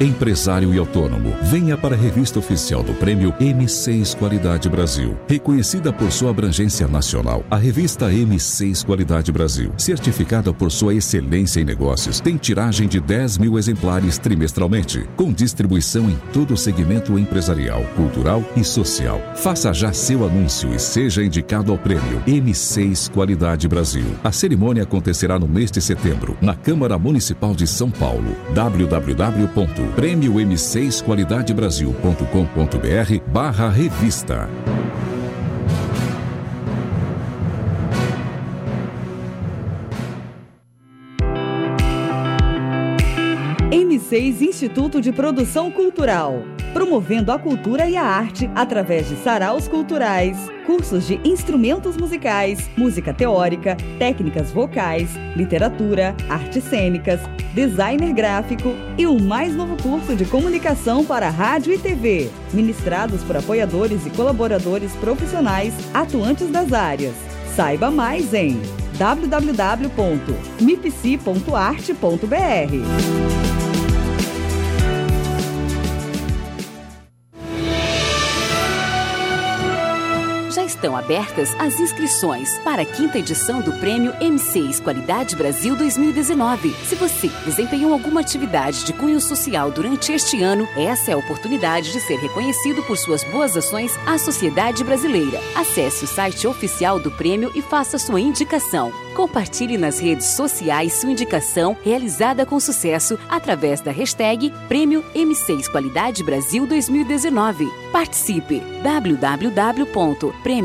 Empresário e autônomo, venha para a revista oficial do Prêmio M6 Qualidade Brasil. Reconhecida por sua abrangência nacional, a revista M6 Qualidade Brasil, certificada por sua excelência em negócios, tem tiragem de 10 mil exemplares trimestralmente, com distribuição em todo o segmento empresarial, cultural e social. Faça já seu anúncio e seja indicado ao Prêmio M6 Qualidade Brasil. A cerimônia acontecerá no mês de setembro, na Câmara Municipal de São Paulo. www prêmio M6 qualidadebrasil.com.br barra revista. M6 Instituto de Produção Cultural, promovendo a cultura e a arte através de saraus culturais, cursos de instrumentos musicais, música teórica, técnicas vocais, literatura, artes cênicas, designer gráfico e o mais novo curso de comunicação para rádio e TV, ministrados por apoiadores e colaboradores profissionais atuantes das áreas. Saiba mais em www.mipc.arte.br. estão abertas as inscrições para a quinta edição do Prêmio M6 Qualidade Brasil 2019. Se você desempenhou alguma atividade de cunho social durante este ano, essa é a oportunidade de ser reconhecido por suas boas ações à sociedade brasileira. Acesse o site oficial do prêmio e faça sua indicação. Compartilhe nas redes sociais sua indicação realizada com sucesso através da hashtag Prêmio M6 Qualidade Brasil 2019. Participe!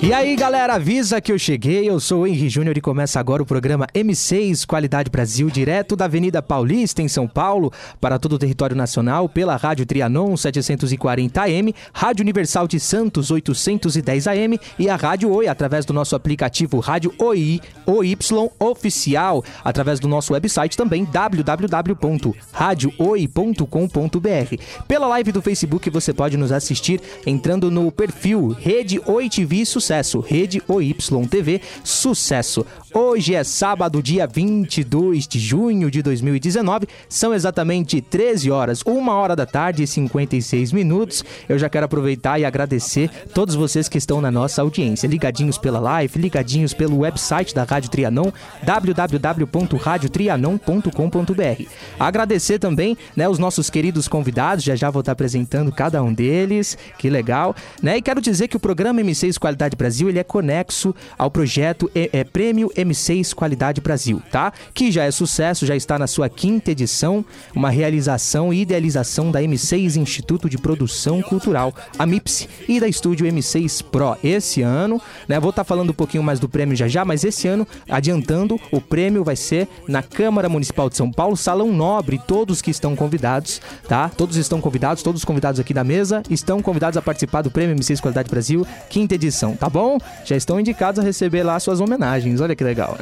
E aí, galera, avisa que eu cheguei. Eu sou o Henry Júnior e começa agora o programa M6 Qualidade Brasil, direto da Avenida Paulista, em São Paulo, para todo o território nacional, pela Rádio Trianon 740 AM, Rádio Universal de Santos 810 AM e a Rádio Oi, através do nosso aplicativo Rádio Oi, OY Oficial, através do nosso website também www.radiooi.com.br. Pela live do Facebook você pode nos assistir entrando no perfil Rede Oi TV Sucesso Sucesso, Rede OYTV Sucesso. Hoje é sábado, dia 22 de junho de 2019, são exatamente 13 horas, 1 hora da tarde e 56 minutos. Eu já quero aproveitar e agradecer todos vocês que estão na nossa audiência, ligadinhos pela live, ligadinhos pelo website da Rádio Trianon, www.radiotrianon.com.br. Agradecer também, né, os nossos queridos convidados, já já vou estar apresentando cada um deles, que legal, né? E quero dizer que o programa M6 Qualidade Brasil ele é conexo ao projeto é, é, Prêmio M6 Qualidade Brasil, tá? Que já é sucesso, já está na sua quinta edição, uma realização e idealização da M6 Instituto de Produção Cultural, a MIPS, e da Estúdio M6 Pro. Esse ano, né? Vou estar tá falando um pouquinho mais do prêmio já já, mas esse ano, adiantando, o prêmio vai ser na Câmara Municipal de São Paulo, Salão Nobre, todos que estão convidados, tá? Todos estão convidados, todos os convidados aqui da mesa estão convidados a participar do Prêmio M6 Qualidade Brasil, quinta edição, tá bom? Já estão indicados a receber lá suas homenagens. Olha que legal.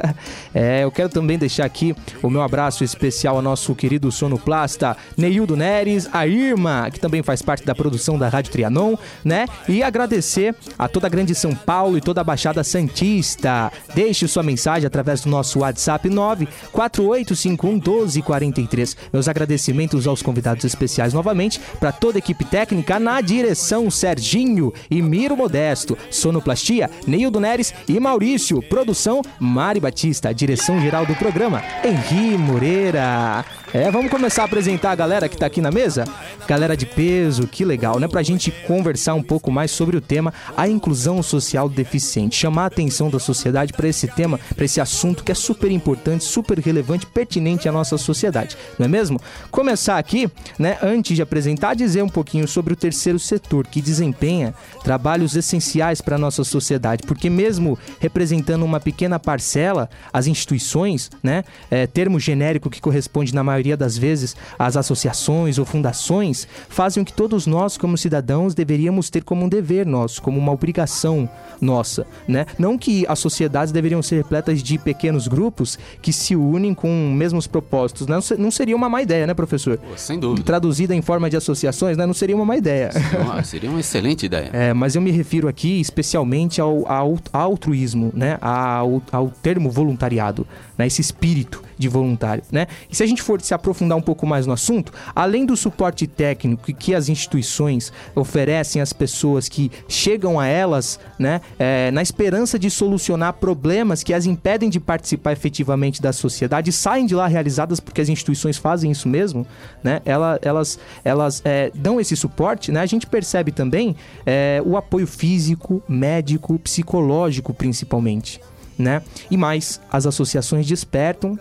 é, eu quero também deixar aqui o meu abraço especial ao nosso querido sonoplasta Neildo Neres, a Irma, que também faz parte da produção da Rádio Trianon, né? E agradecer a toda a grande São Paulo e toda a Baixada Santista. Deixe sua mensagem através do nosso WhatsApp 948511243. Meus agradecimentos aos convidados especiais novamente, para toda a equipe técnica na direção Serginho e Miro Modesto, sonoplastia Neildo Neres e Maurício, produção Mari Batista, direção geral do programa Henri Moreira. É, vamos começar a apresentar a galera que tá aqui na mesa? Galera de peso, que legal, né? Pra gente conversar um pouco mais sobre o tema a inclusão social deficiente, chamar a atenção da sociedade para esse tema, para esse assunto que é super importante, super relevante, pertinente à nossa sociedade, não é mesmo? Começar aqui, né, antes de apresentar, dizer um pouquinho sobre o terceiro setor que desempenha trabalhos essenciais para a nossa sociedade, porque mesmo representando uma pequena parcela, as instituições, né, é, termo genérico que corresponde na maioria maioria das vezes, as associações ou fundações fazem o que todos nós, como cidadãos, deveríamos ter como um dever nosso, como uma obrigação nossa, né? Não que as sociedades deveriam ser repletas de pequenos grupos que se unem com mesmos propósitos, né? Não seria uma má ideia, né, professor? Pô, sem dúvida. Traduzida em forma de associações, né? Não seria uma má ideia. Seria seria uma excelente ideia. É, mas eu me refiro aqui especialmente ao, ao altruísmo, né? Ao, ao termo voluntariado, né? Esse espírito de voluntário, né? E se a gente for se aprofundar um pouco mais no assunto, além do suporte técnico que as instituições oferecem às pessoas que chegam a elas, né, é, na esperança de solucionar problemas que as impedem de participar efetivamente da sociedade, saem de lá realizadas porque as instituições fazem isso mesmo, né? Elas, elas, elas é, dão esse suporte, né? A gente percebe também é, o apoio físico, médico, psicológico, principalmente. Né? E mais, as associações despertam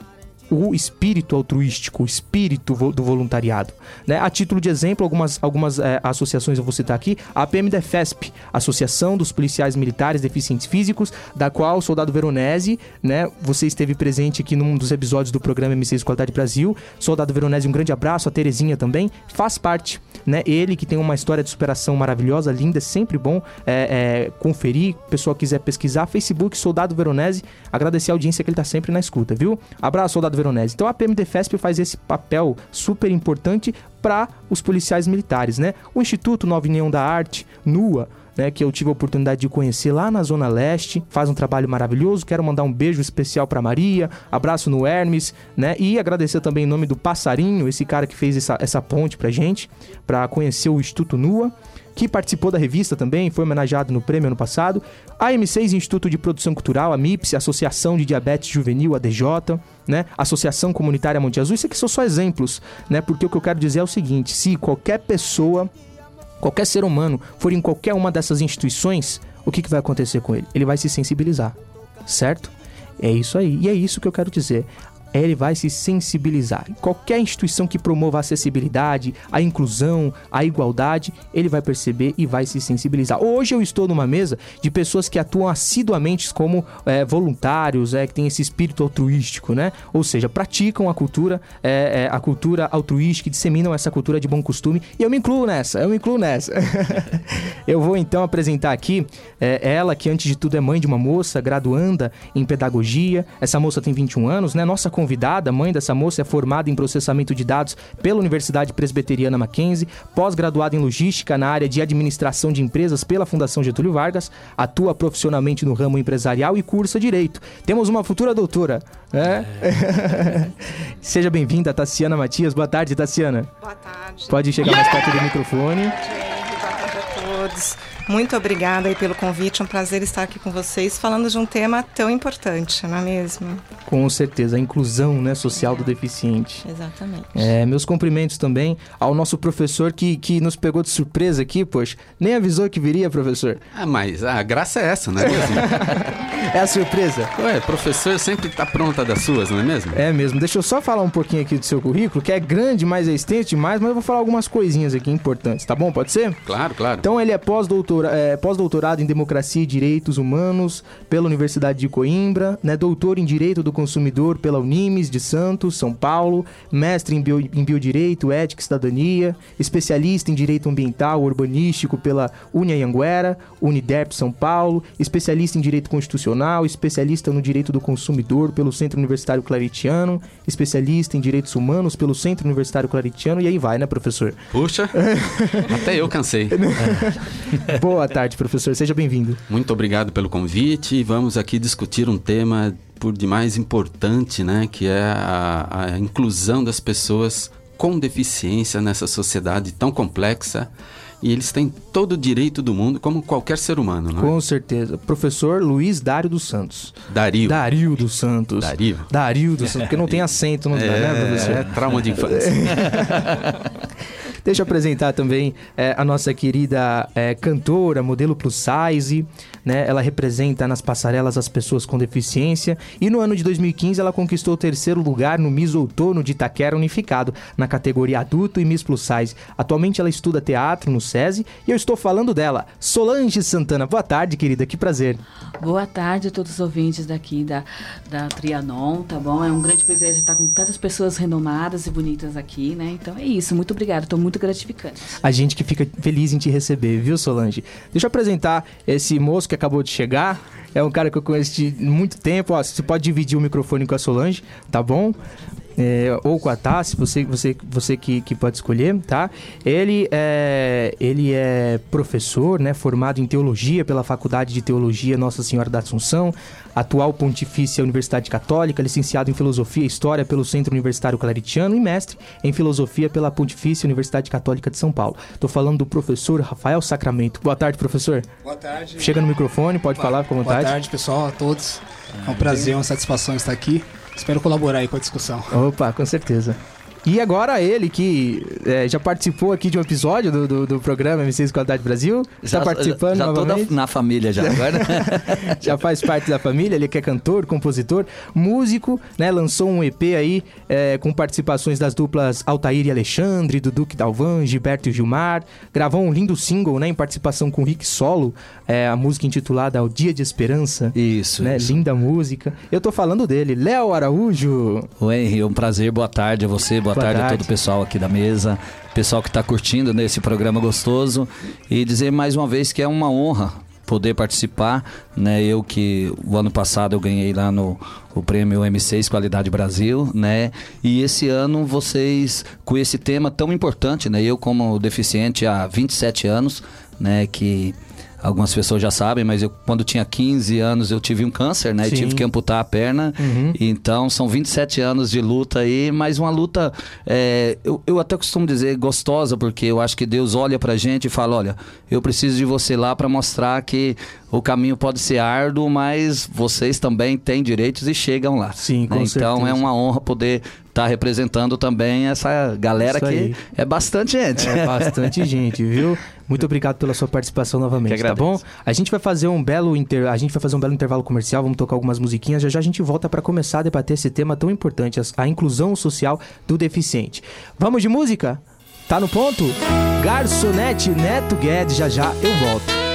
o espírito altruístico, o espírito do voluntariado. Né? A título de exemplo, algumas, algumas é, associações eu vou citar aqui, a PMDFESP, Associação dos Policiais Militares Deficientes Físicos, da qual o soldado Veronese, né, você esteve presente aqui num dos episódios do programa M6 Qualidade Brasil. Soldado Veronese, um grande abraço, a Terezinha também, faz parte. Né? Ele que tem uma história de superação maravilhosa, linda, sempre bom é, é, conferir. Pessoal quiser pesquisar, Facebook, Soldado Veronese, agradecer a audiência que ele está sempre na escuta, viu? Abraço, Soldado Veronese. Então a PMDFESP faz esse papel super importante para os policiais militares, né? O Instituto Nova União da Arte, NUA, né, que eu tive a oportunidade de conhecer lá na Zona Leste, faz um trabalho maravilhoso. Quero mandar um beijo especial para Maria, abraço no Hermes, né, e agradecer também em nome do Passarinho, esse cara que fez essa, essa ponte pra gente, para conhecer o Instituto NUA que participou da revista também, foi homenageado no prêmio ano passado. A M6 Instituto de Produção Cultural, a MIPS, Associação de Diabetes Juvenil, ADJ, né? Associação Comunitária Monte Azul. Isso aqui são só exemplos, né? Porque o que eu quero dizer é o seguinte: se qualquer pessoa, qualquer ser humano for em qualquer uma dessas instituições, o que, que vai acontecer com ele? Ele vai se sensibilizar, certo? É isso aí. E é isso que eu quero dizer ele vai se sensibilizar. Qualquer instituição que promova a acessibilidade, a inclusão, a igualdade, ele vai perceber e vai se sensibilizar. Hoje eu estou numa mesa de pessoas que atuam assiduamente como é, voluntários, é, que tem esse espírito altruístico, né? Ou seja, praticam a cultura, é, é, a cultura altruística, disseminam essa cultura de bom costume. E eu me incluo nessa, eu me incluo nessa. eu vou então apresentar aqui é, ela, que antes de tudo é mãe de uma moça, graduanda em pedagogia. Essa moça tem 21 anos, né? Nossa convidada, mãe dessa moça, é formada em processamento de dados pela Universidade Presbiteriana Mackenzie, pós-graduada em logística na área de administração de empresas pela Fundação Getúlio Vargas, atua profissionalmente no ramo empresarial e cursa direito. Temos uma futura doutora, né? É. Seja bem-vinda, Tassiana Matias. Boa tarde, Tassiana. Boa tarde. Pode chegar mais perto do microfone. Boa tarde a todos. Muito obrigada aí pelo convite, é um prazer estar aqui com vocês falando de um tema tão importante, não é mesmo? Com certeza, a inclusão né, social do deficiente. Exatamente. É, meus cumprimentos também ao nosso professor que, que nos pegou de surpresa aqui, poxa. Nem avisou que viria, professor. Ah, mas a graça é essa, não é mesmo? é a surpresa. Ué, professor sempre está pronta das suas, não é mesmo? É mesmo. Deixa eu só falar um pouquinho aqui do seu currículo, que é grande, mas é extenso demais, mas eu vou falar algumas coisinhas aqui importantes, tá bom? Pode ser? Claro, claro. Então ele é pós-doutor é, pós-doutorado em Democracia e Direitos Humanos pela Universidade de Coimbra, né, doutor em Direito do Consumidor pela Unimes de Santos, São Paulo, mestre em, bio, em Biodireito, Ética e Cidadania, especialista em Direito Ambiental Urbanístico pela Unianguera, Uniderp São Paulo, especialista em Direito Constitucional, especialista no Direito do Consumidor pelo Centro Universitário Claritiano, especialista em Direitos Humanos pelo Centro Universitário Claritiano, e aí vai, né, professor? Puxa, até eu cansei. Boa tarde, professor. Seja bem-vindo. Muito obrigado pelo convite. Vamos aqui discutir um tema por demais importante, né? Que é a, a inclusão das pessoas com deficiência nessa sociedade tão complexa e eles têm todo o direito do mundo, como qualquer ser humano, não é? Com certeza. Professor Luiz Dário dos Santos. Dario. Dario dos Santos. Dario. Dario dos Santos, porque não tem acento, no, é, né, professor? É trauma de infância. Deixa eu apresentar também é, a nossa querida é, cantora, modelo plus size, né? Ela representa nas passarelas as pessoas com deficiência e no ano de 2015 ela conquistou o terceiro lugar no Miss Outono de Itaquera Unificado, na categoria adulto e Miss Plus Size. Atualmente ela estuda teatro no SESI e eu estou falando dela, Solange Santana. Boa tarde, querida, que prazer. Boa tarde a todos os ouvintes daqui da, da Trianon, tá bom? É um grande privilégio estar com tantas pessoas renomadas e bonitas aqui, né? Então é isso, muito obrigada, estou muito gratificante. A gente que fica feliz em te receber, viu, Solange? Deixa eu apresentar esse moço que acabou de chegar. É um cara que eu conheço de muito tempo. Ó, você pode dividir o microfone com a Solange, tá bom? É, ou com a Tassi, você, você, você que, que pode escolher, tá? Ele é, ele é professor, né, formado em teologia pela Faculdade de Teologia Nossa Senhora da Assunção, atual pontifício Universidade Católica, licenciado em Filosofia e História pelo Centro Universitário Claritiano e mestre em Filosofia pela Pontifícia Universidade Católica de São Paulo. Estou falando do professor Rafael Sacramento. Boa tarde, professor. Boa tarde. Chega no microfone, pode Boa, falar com vontade. Boa tarde, pessoal, a todos. É um prazer, uma satisfação estar aqui. Espero colaborar aí com a discussão. Opa, com certeza. E agora ele, que é, já participou aqui de um episódio do, do, do programa M6 Qualidade Brasil. Está participando já novamente. tô na família já agora. já faz parte da família, ele que é cantor, compositor, músico, né? Lançou um EP aí é, com participações das duplas Altair e Alexandre, do Duque Dalvan, Gilberto e Gilmar. Gravou um lindo single, né? Em participação com o Rick Solo, é, a música intitulada O Dia de Esperança. Isso, né? isso. Linda música. Eu tô falando dele, Léo Araújo. O Henry, é um prazer, boa tarde a você, boa, boa tarde, tarde, a todo o pessoal aqui da mesa, pessoal que está curtindo nesse programa gostoso e dizer mais uma vez que é uma honra poder participar, né? Eu que o ano passado eu ganhei lá no o prêmio M6 Qualidade Brasil, né? E esse ano vocês com esse tema tão importante, né? Eu como deficiente há 27 anos, né, que algumas pessoas já sabem, mas eu quando tinha 15 anos eu tive um câncer, né? Sim. E tive que amputar a perna. Uhum. Então são 27 anos de luta aí, mas uma luta, é, eu, eu até costumo dizer gostosa, porque eu acho que Deus olha pra gente e fala: olha, eu preciso de você lá para mostrar que o caminho pode ser árduo, mas vocês também têm direitos e chegam lá. Sim, com né? Então certeza. é uma honra poder estar tá representando também essa galera que é bastante gente. É bastante gente, viu? Muito obrigado pela sua participação novamente, tá bom? A gente vai fazer um belo inter... a gente vai fazer um belo intervalo comercial, vamos tocar algumas musiquinhas, já já a gente volta para começar a debater esse tema tão importante, a inclusão social do deficiente. Vamos de música? Tá no ponto? Garçonete Neto Guedes, já já eu volto.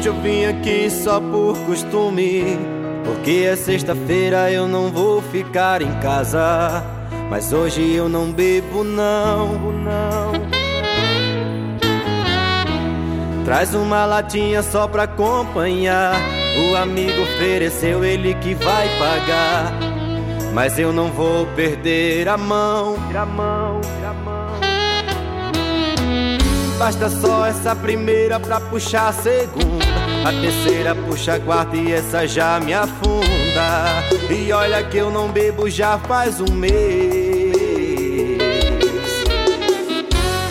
Hoje eu vim aqui só por costume. Porque é sexta-feira eu não vou ficar em casa. Mas hoje eu não bebo, não, não. Traz uma latinha só pra acompanhar. O amigo ofereceu, ele que vai pagar. Mas eu não vou perder a mão. A mão. Basta só essa primeira pra puxar a segunda. A terceira puxa a quarta e essa já me afunda. E olha que eu não bebo já faz um mês.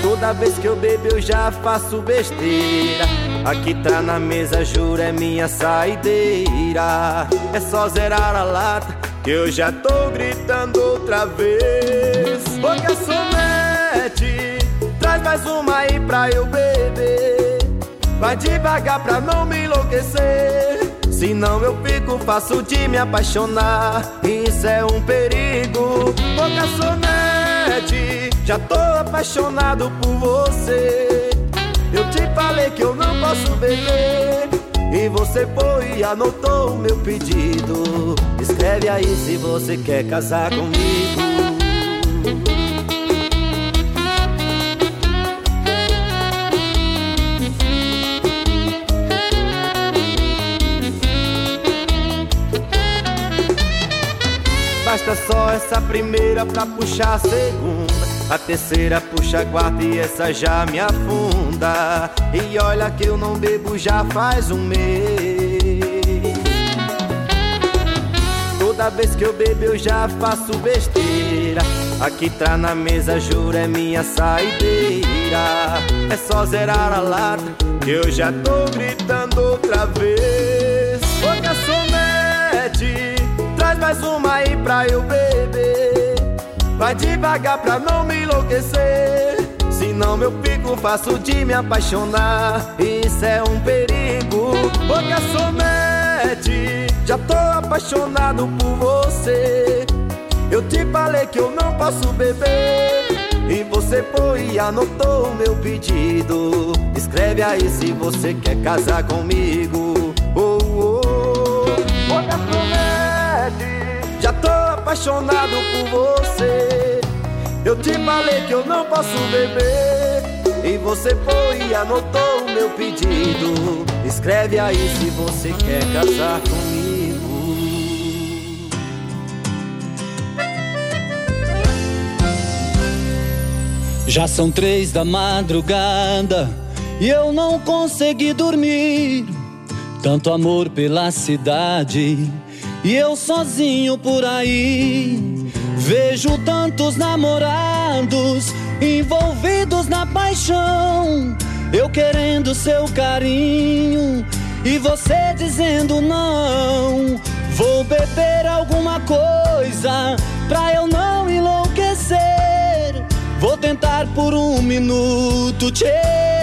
Toda vez que eu bebo eu já faço besteira. Aqui tá na mesa, juro, é minha saideira. É só zerar a lata que eu já tô gritando outra vez. Ô garçonete, traz mais uma aí pra eu beber. Vai devagar pra não me enlouquecer. Senão eu fico fácil de me apaixonar. Isso é um perigo. Ô garçonete, já tô apaixonado por você. Eu te falei que eu não posso beber. E você foi e anotou o meu pedido. Escreve aí se você quer casar comigo. Basta só essa primeira pra puxar a segunda. A terceira puxa a quarta e essa já me afunda. E olha que eu não bebo já faz um mês. Toda vez que eu bebo eu já faço besteira. Aqui tá na mesa, juro, é minha saideira. É só zerar a lata que eu já tô gritando outra vez. Ô garçonete Traz mais uma aí pra eu beber. Vai devagar pra não me enlouquecer. Senão meu pico faço de me apaixonar. Isso é um perigo. Ô garçonete, já tô apaixonado por você. Eu te falei que eu não posso beber. E você foi e anotou o meu pedido. Escreve aí se você quer casar comigo. Já tô apaixonado por você. Eu te falei que eu não posso beber. E você foi e anotou o meu pedido. Escreve aí se você quer casar comigo. Já são três da madrugada e eu não consegui dormir. Tanto amor pela cidade e eu sozinho por aí. Vejo tantos namorados envolvidos na paixão. Eu querendo seu carinho e você dizendo não. Vou beber alguma coisa pra eu não enlouquecer. Vou tentar por um minuto te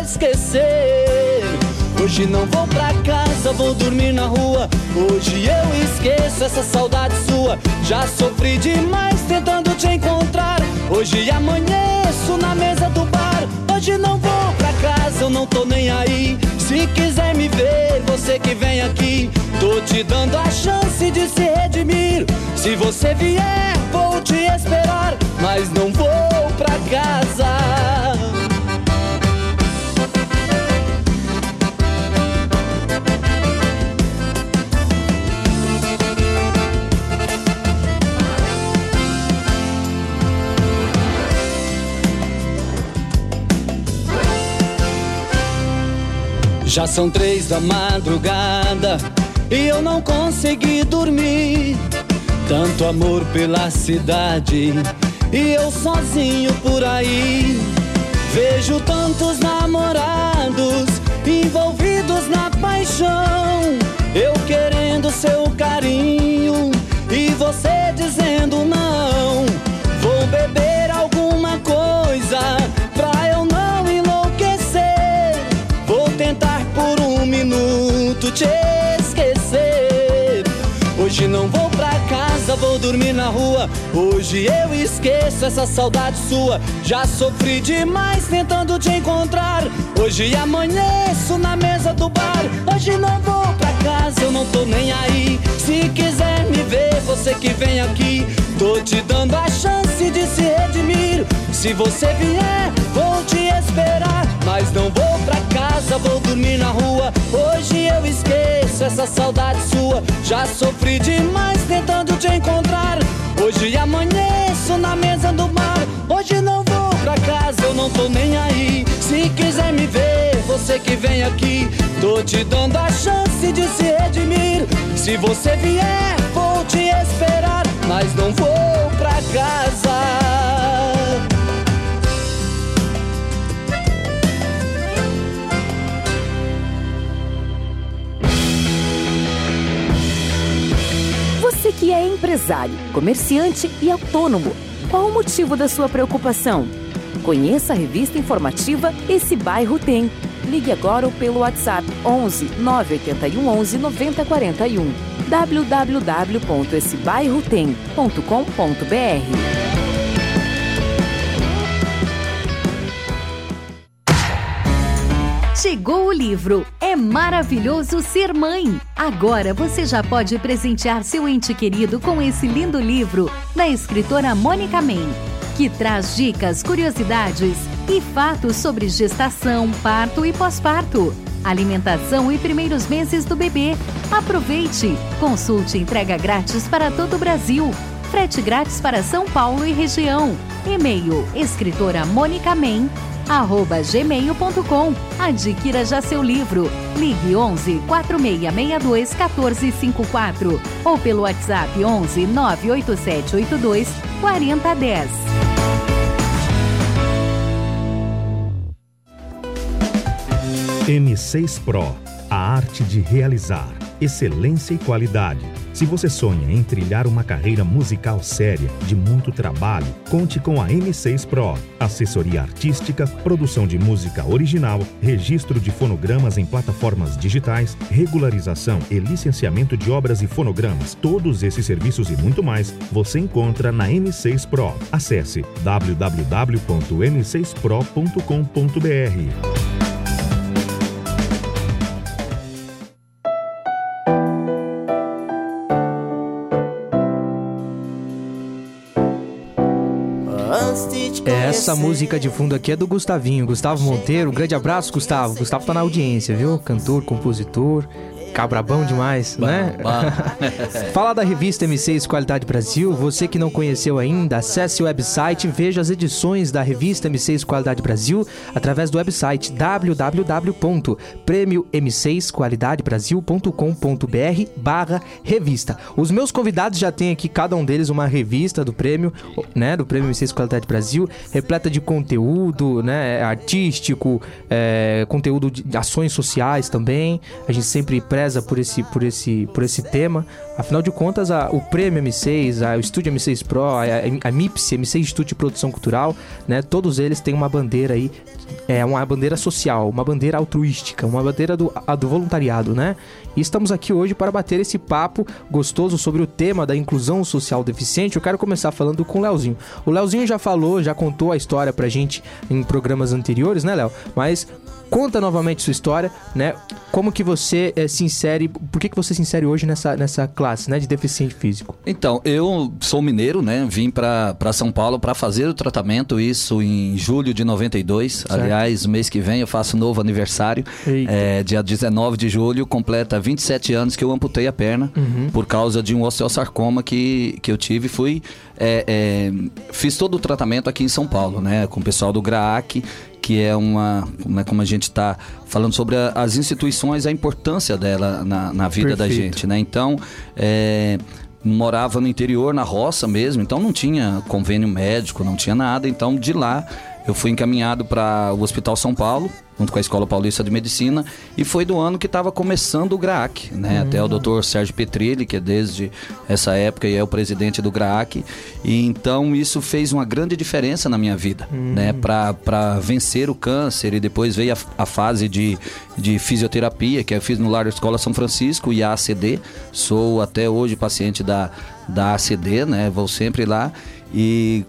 esquecer. Hoje não vou pra casa, vou dormir na rua. Hoje eu esqueço essa saudade sua. Já sofri demais tentando te encontrar. Hoje amanheço na mesa do bar. Hoje não vou pra casa, eu não tô nem aí. Se quiser me ver, você que vem aqui. Tô te dando a chance de se redimir. Se você vier, vou te esperar. Mas não vou pra casa. Já são três da madrugada e eu não consegui dormir. Tanto amor pela cidade e eu sozinho por aí. Vejo tantos namorados envolvidos na paixão. Eu querendo seu carinho e você dizendo não. Vou beber te esquecer. Hoje não vou pra casa, vou dormir na rua. Hoje eu esqueço essa saudade sua. Já sofri demais tentando te encontrar. Hoje amanheço na mesa do bar. Hoje não vou pra casa, eu não tô nem aí. Se quiser me ver, você que vem aqui. Tô te dando a chance de se redimir. Se você vier, vou te esperar. Mas não vou pra casa, vou dormir na rua. Hoje eu esqueço essa saudade sua. Já sofri demais tentando te encontrar. Hoje amanheço na mesa do bar. Hoje não vou pra casa, eu não tô nem aí. Se quiser me ver, você que vem aqui. Tô te dando a chance de se redimir. Se você vier, vou te esperar. Mas não vou pra casa. Você que é empresário, comerciante e autônomo, qual o motivo da sua preocupação? Conheça a revista informativa Esse Bairro Tem. Ligue agora ou pelo WhatsApp 11 981 11 9041 www.essebairrotem.com.br Chegou o livro É Maravilhoso Ser Mãe. Agora você já pode presentear seu ente querido com esse lindo livro da escritora Mônica Men, que traz dicas, curiosidades e fatos sobre gestação, parto e pós-parto, alimentação e primeiros meses do bebê. Aproveite! Consulte entrega grátis para todo o Brasil. Frete grátis para São Paulo e região. E-mail escritora Mônica Men gmail.com. Adquira já seu livro. Ligue 11 4662 1454 ou pelo WhatsApp 11 98782 4010. M6 Pro, a arte de realizar. excelência e qualidade. Se você sonha em trilhar uma carreira musical séria, de muito trabalho, conte com a M6 Pro. Assessoria artística, produção de música original, registro de fonogramas em plataformas digitais, regularização e licenciamento de obras e fonogramas. Todos esses serviços e muito mais você encontra na M6 Pro. Acesse www.m6pro.com.br. Essa música de fundo aqui é do Gustavinho, Gustavo Monteiro. Um grande abraço, Gustavo. Gustavo tá na audiência, viu? Cantor, compositor. Cabrabão demais, bom, né? Fala da revista M6 Qualidade Brasil. Você que não conheceu ainda, acesse o website e veja as edições da revista M6 Qualidade Brasil através do website www.prêmio-m6qualidadebrasil.com.br barra revista. Os meus convidados já têm aqui, cada um deles, uma revista do prêmio, né? Do Prêmio M6 Qualidade Brasil, repleta de conteúdo, né? Artístico, é, conteúdo de ações sociais também. A gente sempre presta preza por esse, por esse, por esse tema. Afinal de contas, a, o Prêmio M6, a, o Estúdio M6 Pro, a, a, MIPS, M6 Instituto de Produção Cultural, né? Todos eles têm uma bandeira aí, é uma bandeira social, uma bandeira altruística, uma bandeira do, a, do voluntariado, né? E estamos aqui hoje para bater esse papo gostoso sobre o tema da inclusão social deficiente. Eu quero começar falando com o Leozinho. O Leozinho já falou, já contou a história pra gente em programas anteriores, né, Léo? Mas conta novamente sua história, né? Como que você é, se insere, por que, que você se insere hoje nessa, nessa classe, né, de deficiente físico? Então, eu sou mineiro, né? Vim para São Paulo para fazer o tratamento, isso em julho de 92. Certo. Aliás, mês que vem eu faço novo aniversário. É, dia 19 de julho, completa 27 anos que eu amputei a perna uhum. por causa de um osteosarcoma que, que eu tive. Fui. É, é, fiz todo o tratamento aqui em São Paulo, né? Com o pessoal do GRAAC que é uma, né, como a gente está falando sobre a, as instituições, a importância dela na, na vida Perfeito. da gente, né? Então, é, morava no interior, na roça mesmo, então não tinha convênio médico, não tinha nada, então de lá eu fui encaminhado para o Hospital São Paulo, junto com a Escola Paulista de Medicina, e foi do ano que estava começando o GRAAC, né? Uhum. Até o doutor Sérgio Petrilli, que é desde essa época e é o presidente do GRAAC. E então isso fez uma grande diferença na minha vida, uhum. né? Para vencer o câncer e depois veio a, a, fase de, de fisioterapia, que eu fiz no Lar Escola São Francisco e a ACD. Sou até hoje paciente da, da ACD, né? Vou sempre lá. E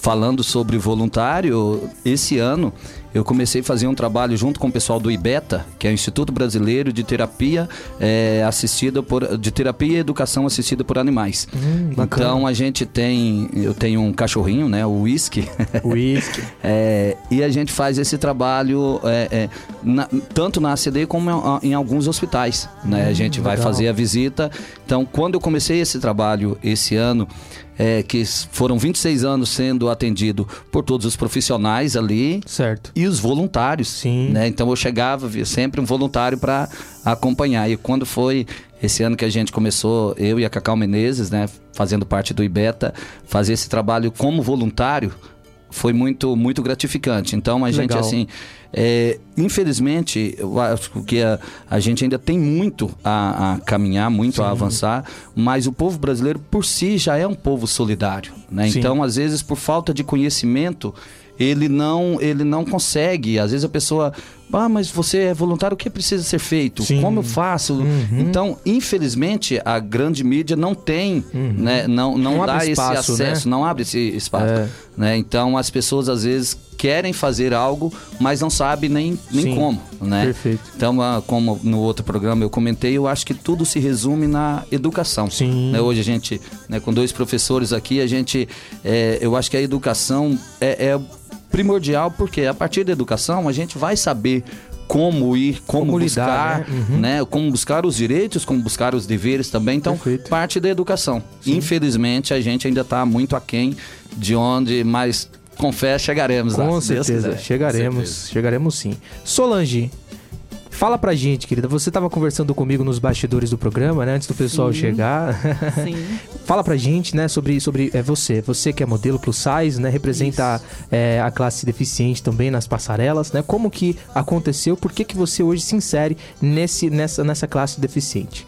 falando sobre voluntário, esse ano eu comecei a fazer um trabalho junto com o pessoal do IBETA, que é o Instituto Brasileiro de Terapia é, assistida por de terapia e educação assistida por animais. Hum, então a gente tem, eu tenho um cachorrinho, né, o Whisky. Whisky. é, e a gente faz esse trabalho é, na, tanto na ACD como em, em alguns hospitais, né? Hum, a gente vai legal. fazer a visita. Então quando eu comecei esse trabalho esse ano é, que foram 26 anos sendo atendido por todos os profissionais ali. Certo. E os voluntários. Sim. Né? Então eu chegava, via sempre um voluntário para acompanhar. E quando foi esse ano que a gente começou, eu e a Cacau Menezes, né, fazendo parte do IBETA, fazer esse trabalho como voluntário, foi muito, muito gratificante. Então a Legal. gente, assim, é, infelizmente, eu acho que a, a gente ainda tem muito a, a caminhar, muito Sim. a avançar, mas o povo brasileiro por si já é um povo solidário. Né? Então, às vezes, por falta de conhecimento, ele não, ele não consegue. Às vezes a pessoa ah, mas você é voluntário, o que precisa ser feito? Sim. Como eu faço? Uhum. Então, infelizmente, a grande mídia não tem, uhum. né, não, não, não dá espaço, esse acesso, né? não abre esse espaço. É. Né? Então, as pessoas às vezes querem fazer algo, mas não sabem nem, nem como. Né? Perfeito. Então, ah, como no outro programa eu comentei, eu acho que tudo se resume na educação. Sim. Né? Hoje a gente, né, com dois professores aqui, a gente, é, eu acho que a educação é, é primordial porque a partir da educação a gente vai saber como ir, como, como buscar, lidar, né? Uhum. né? Como buscar os direitos, como buscar os deveres também. Então, Perfeito. parte da educação. Sim. Infelizmente, a gente ainda está muito aquém de onde, mas com fé chegaremos com lá. Com certeza, chegaremos, com certeza. chegaremos sim. Solange, Fala pra gente, querida. Você estava conversando comigo nos bastidores do programa, né? Antes do pessoal Sim. chegar. Sim. Fala pra gente, né, sobre, sobre é, você. Você que é modelo plus size, né? Representa é, a classe deficiente também nas passarelas, né? Como que aconteceu? Por que, que você hoje se insere nesse, nessa, nessa classe deficiente?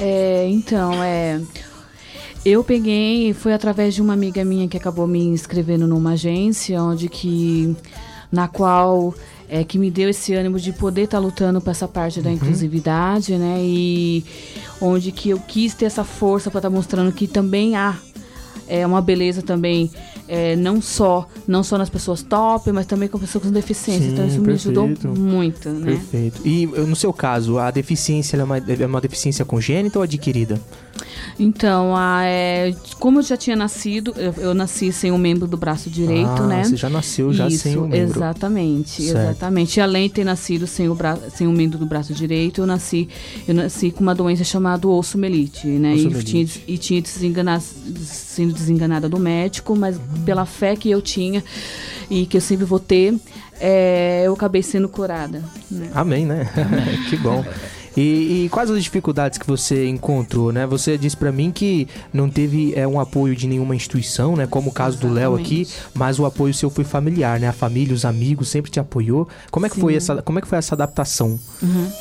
É, então, é. Eu peguei, foi através de uma amiga minha que acabou me inscrevendo numa agência, onde que. na qual é, que me deu esse ânimo de poder estar tá lutando para essa parte da uhum. inclusividade, né? E onde que eu quis ter essa força para estar tá mostrando que também há é uma beleza também é, não só não só nas pessoas top, mas também com pessoas com deficiência. Sim, então isso perfeito. me ajudou muito, né? Perfeito. E no seu caso, a deficiência é uma, é uma deficiência congênita ou adquirida? Então, a, é, como eu já tinha nascido, eu, eu, nasci sem um membro do braço direito, ah, né? Você já nasceu já Isso, sem um membro. Exatamente, certo. exatamente. E além de ter nascido sem o bra sem um membro do braço direito, eu nasci, eu nasci com uma doença chamada ossomelite, né? E, tinha, e tinha desenganado, sendo desenganada do médico, mas uhum. pela fé que eu tinha e que eu sempre vou ter, é, eu acabei sendo curada. Né? Amém, né? Que bom. E, e, quais as dificuldades que você encontrou, né? Você disse para mim que não teve é, um apoio de nenhuma instituição, né? Como o caso Exatamente. do Léo aqui, mas o apoio seu foi familiar, né? A família, os amigos sempre te apoiou. Como é que Sim. foi essa, como é que foi essa adaptação? Uhum.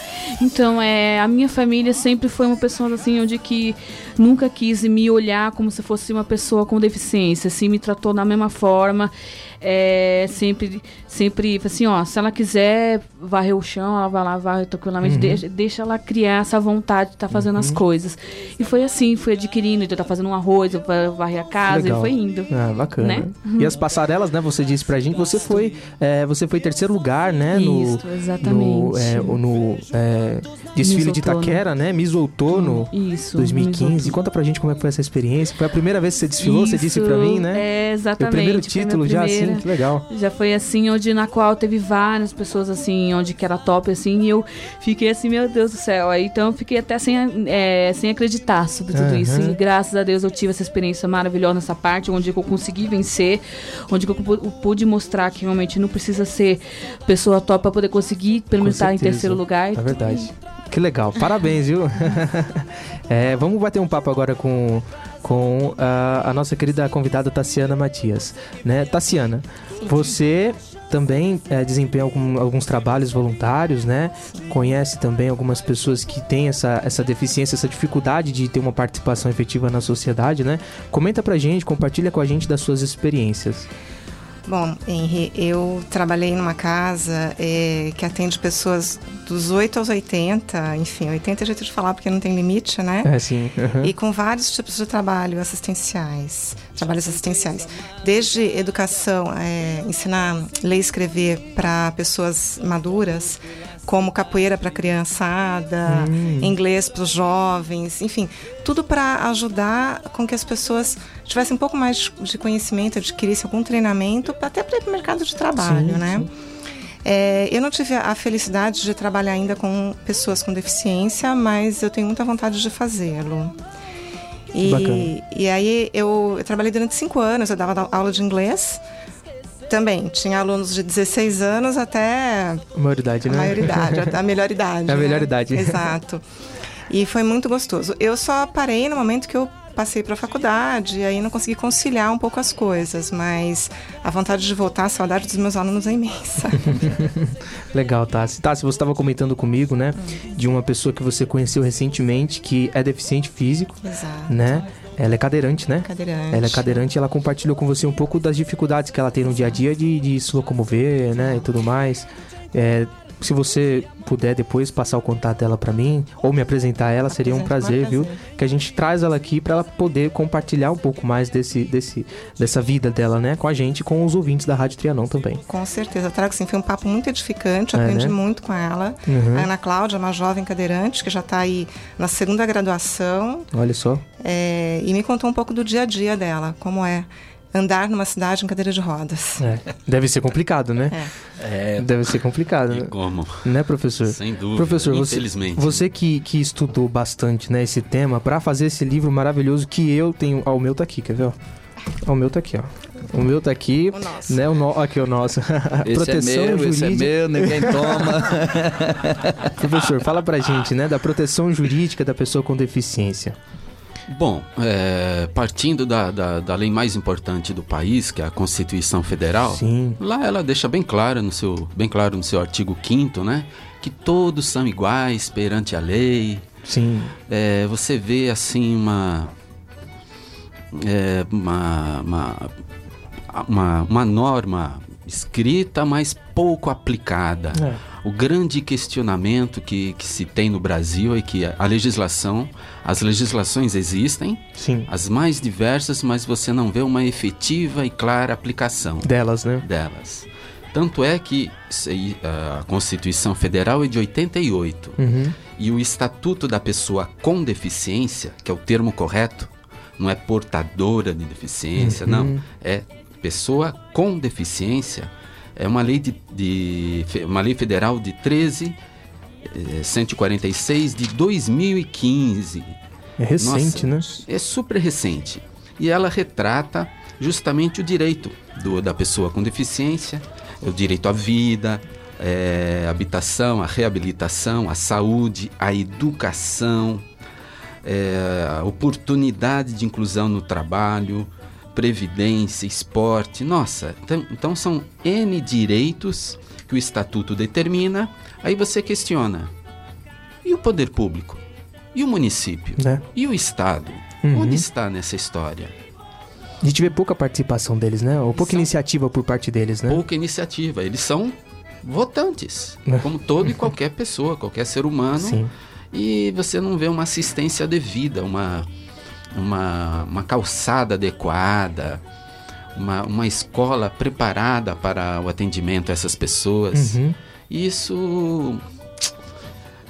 Então, é, a minha família sempre foi uma pessoa assim onde que nunca quis me olhar como se fosse uma pessoa com deficiência, assim, me tratou da mesma forma é, sempre, sempre assim, ó, se ela quiser varrer o chão, ela vai lá, varre tranquilamente, uhum. deixa, deixa ela criar essa vontade de estar tá fazendo uhum. as coisas. E foi assim, foi adquirindo, de estar tá fazendo um arroz, varrer a casa, Legal. e foi indo. Ah, bacana. Né? E as passarelas, né, você disse pra gente, você foi, é, você foi terceiro lugar, né, no, Isso, exatamente. no, é, no é, desfile de Itaquera, né, Miss Outono Isso, 2015. Conta pra gente como é que foi essa experiência. Foi a primeira vez que você desfilou, Isso, você disse pra mim, né? É, exatamente. O primeiro título já assim, que legal. Já foi assim, onde na qual teve várias pessoas assim, onde que era top, assim, e eu fiquei assim, meu Deus do céu. Aí então eu fiquei até sem, é, sem acreditar sobre tudo uhum. isso. E graças a Deus eu tive essa experiência maravilhosa nessa parte, onde eu consegui vencer, onde eu pude mostrar que realmente não precisa ser pessoa top para poder conseguir, pelo menos estar em terceiro lugar. É verdade. Que legal, parabéns, viu? é, vamos bater um papo agora com com a, a nossa querida convidada Tassiana Matias. Né? Tassiana, Sim. você também é, desempenha algum, alguns trabalhos voluntários, né? Conhece também algumas pessoas que têm essa, essa deficiência, essa dificuldade de ter uma participação efetiva na sociedade, né? Comenta pra gente, compartilha com a gente das suas experiências. Bom, Henri, eu trabalhei numa casa é, que atende pessoas dos 8 aos 80, enfim, 80 é jeito de falar porque não tem limite, né? É, sim. Uhum. E com vários tipos de trabalho assistenciais, trabalhos assistenciais. Desde educação, é, ensinar ler e escrever para pessoas maduras, como capoeira para criançada, hum. inglês para os jovens, enfim, tudo para ajudar com que as pessoas tivessem um pouco mais de conhecimento, adquirissem algum treinamento, até para ir para o mercado de trabalho, sim, né? Sim. É, eu não tive a felicidade de trabalhar ainda com pessoas com deficiência, mas eu tenho muita vontade de fazê-lo. E, e aí eu, eu, trabalhei durante cinco anos, eu dava aula de inglês também. Tinha alunos de 16 anos até. A maioridade, né? A maioridade, a melhor idade. A né? melhor idade. Exato. E foi muito gostoso. Eu só parei no momento que eu passei para a faculdade e aí não consegui conciliar um pouco as coisas, mas a vontade de voltar, a saudade dos meus alunos é imensa. Legal, Tassi. Tassi, você estava comentando comigo, né, de uma pessoa que você conheceu recentemente que é deficiente físico, Exato. né? Ela é cadeirante, né? Cadeirante. Ela é cadeirante e ela compartilhou com você um pouco das dificuldades que ela tem no dia a dia de, de se locomover, né? E tudo mais. É, se você puder depois passar o contato dela para mim ou me apresentar ela, seria um prazer, viu? Que a gente traz ela aqui para ela poder compartilhar um pouco mais desse, desse, dessa vida dela, né, com a gente, com os ouvintes da Rádio Trianon também. Com certeza, trago sim, foi um papo muito edificante, eu é, aprendi né? muito com ela. Uhum. A Ana Cláudia, uma jovem cadeirante que já está aí na segunda graduação. Olha só. É, e me contou um pouco do dia a dia dela, como é andar numa cidade em cadeira de rodas. É. Deve ser complicado, né? É. é. Deve ser complicado. E como? Né, professor? Sem dúvida. Professor, infelizmente. Você, você que, que estudou bastante né, esse tema para fazer esse livro maravilhoso que eu tenho. Ó, o meu tá aqui, quer ver? Ó, o meu tá aqui, ó. O meu tá aqui, o nosso. né? O no... Aqui o nosso. Esse proteção é meu, jurídica. esse é meu, ninguém toma. Professor, fala pra gente, né, da proteção jurídica da pessoa com deficiência. Bom, é, partindo da, da, da, lei mais importante do país, que é a Constituição Federal, Sim. lá ela deixa bem claro no seu, bem claro no seu artigo 5 né, que todos são iguais perante a lei, Sim. É, você vê assim uma, é, uma, uma, uma, uma norma escrita, mas pouco aplicada. É. O grande questionamento que, que se tem no Brasil é que a legislação, as legislações existem, Sim. as mais diversas, mas você não vê uma efetiva e clara aplicação delas, né? Delas. Tanto é que a Constituição Federal é de 88 uhum. e o Estatuto da Pessoa com Deficiência, que é o termo correto, não é portadora de deficiência, uhum. não, é pessoa com deficiência, é uma lei de, de uma lei federal de 13 eh, 146 de 2015. É recente, Nossa, né? É super recente. E ela retrata justamente o direito do, da pessoa com deficiência o direito à vida, é, habitação, a reabilitação, a saúde, a educação, é, oportunidade de inclusão no trabalho, previdência, esporte. Nossa, então, então são N direitos que o Estatuto determina. Aí você questiona: e o poder público? E o município? É. E o Estado? Uhum. Onde está nessa história? A gente vê pouca participação deles, né? Ou pouca são... iniciativa por parte deles, né? Pouca iniciativa. Eles são votantes, como todo e qualquer pessoa, qualquer ser humano. Sim. E você não vê uma assistência devida, uma, uma, uma calçada adequada, uma, uma escola preparada para o atendimento a essas pessoas. Uhum. Isso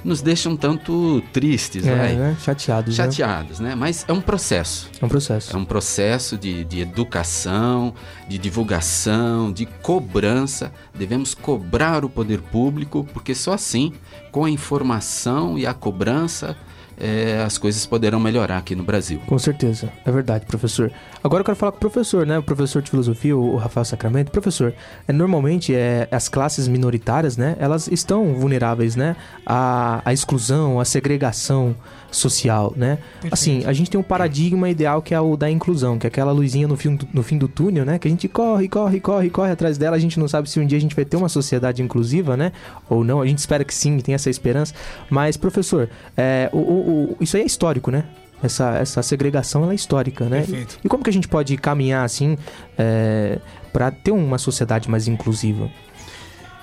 nos deixa um tanto tristes, é? Né? chateados. Chateados, né? Mas é um processo. É um processo. É um processo de, de educação, de divulgação, de cobrança. Devemos cobrar o poder público, porque só assim, com a informação e a cobrança, é, as coisas poderão melhorar aqui no Brasil. Com certeza, é verdade, professor. Agora eu quero falar com o professor, né? O professor de filosofia, o Rafael Sacramento. Professor, é, normalmente é, as classes minoritárias, né? Elas estão vulneráveis, né? À, à exclusão, à segregação social, né? Perfeito. Assim, a gente tem um paradigma ideal que é o da inclusão, que é aquela luzinha no fim, do, no fim do túnel, né? Que a gente corre, corre, corre, corre atrás dela. A gente não sabe se um dia a gente vai ter uma sociedade inclusiva, né? Ou não. A gente espera que sim, tem essa esperança. Mas, professor, é, o, o, o, isso aí é histórico, né? Essa, essa segregação ela é histórica, né? Perfeito. E, e como que a gente pode caminhar assim é, para ter uma sociedade mais inclusiva?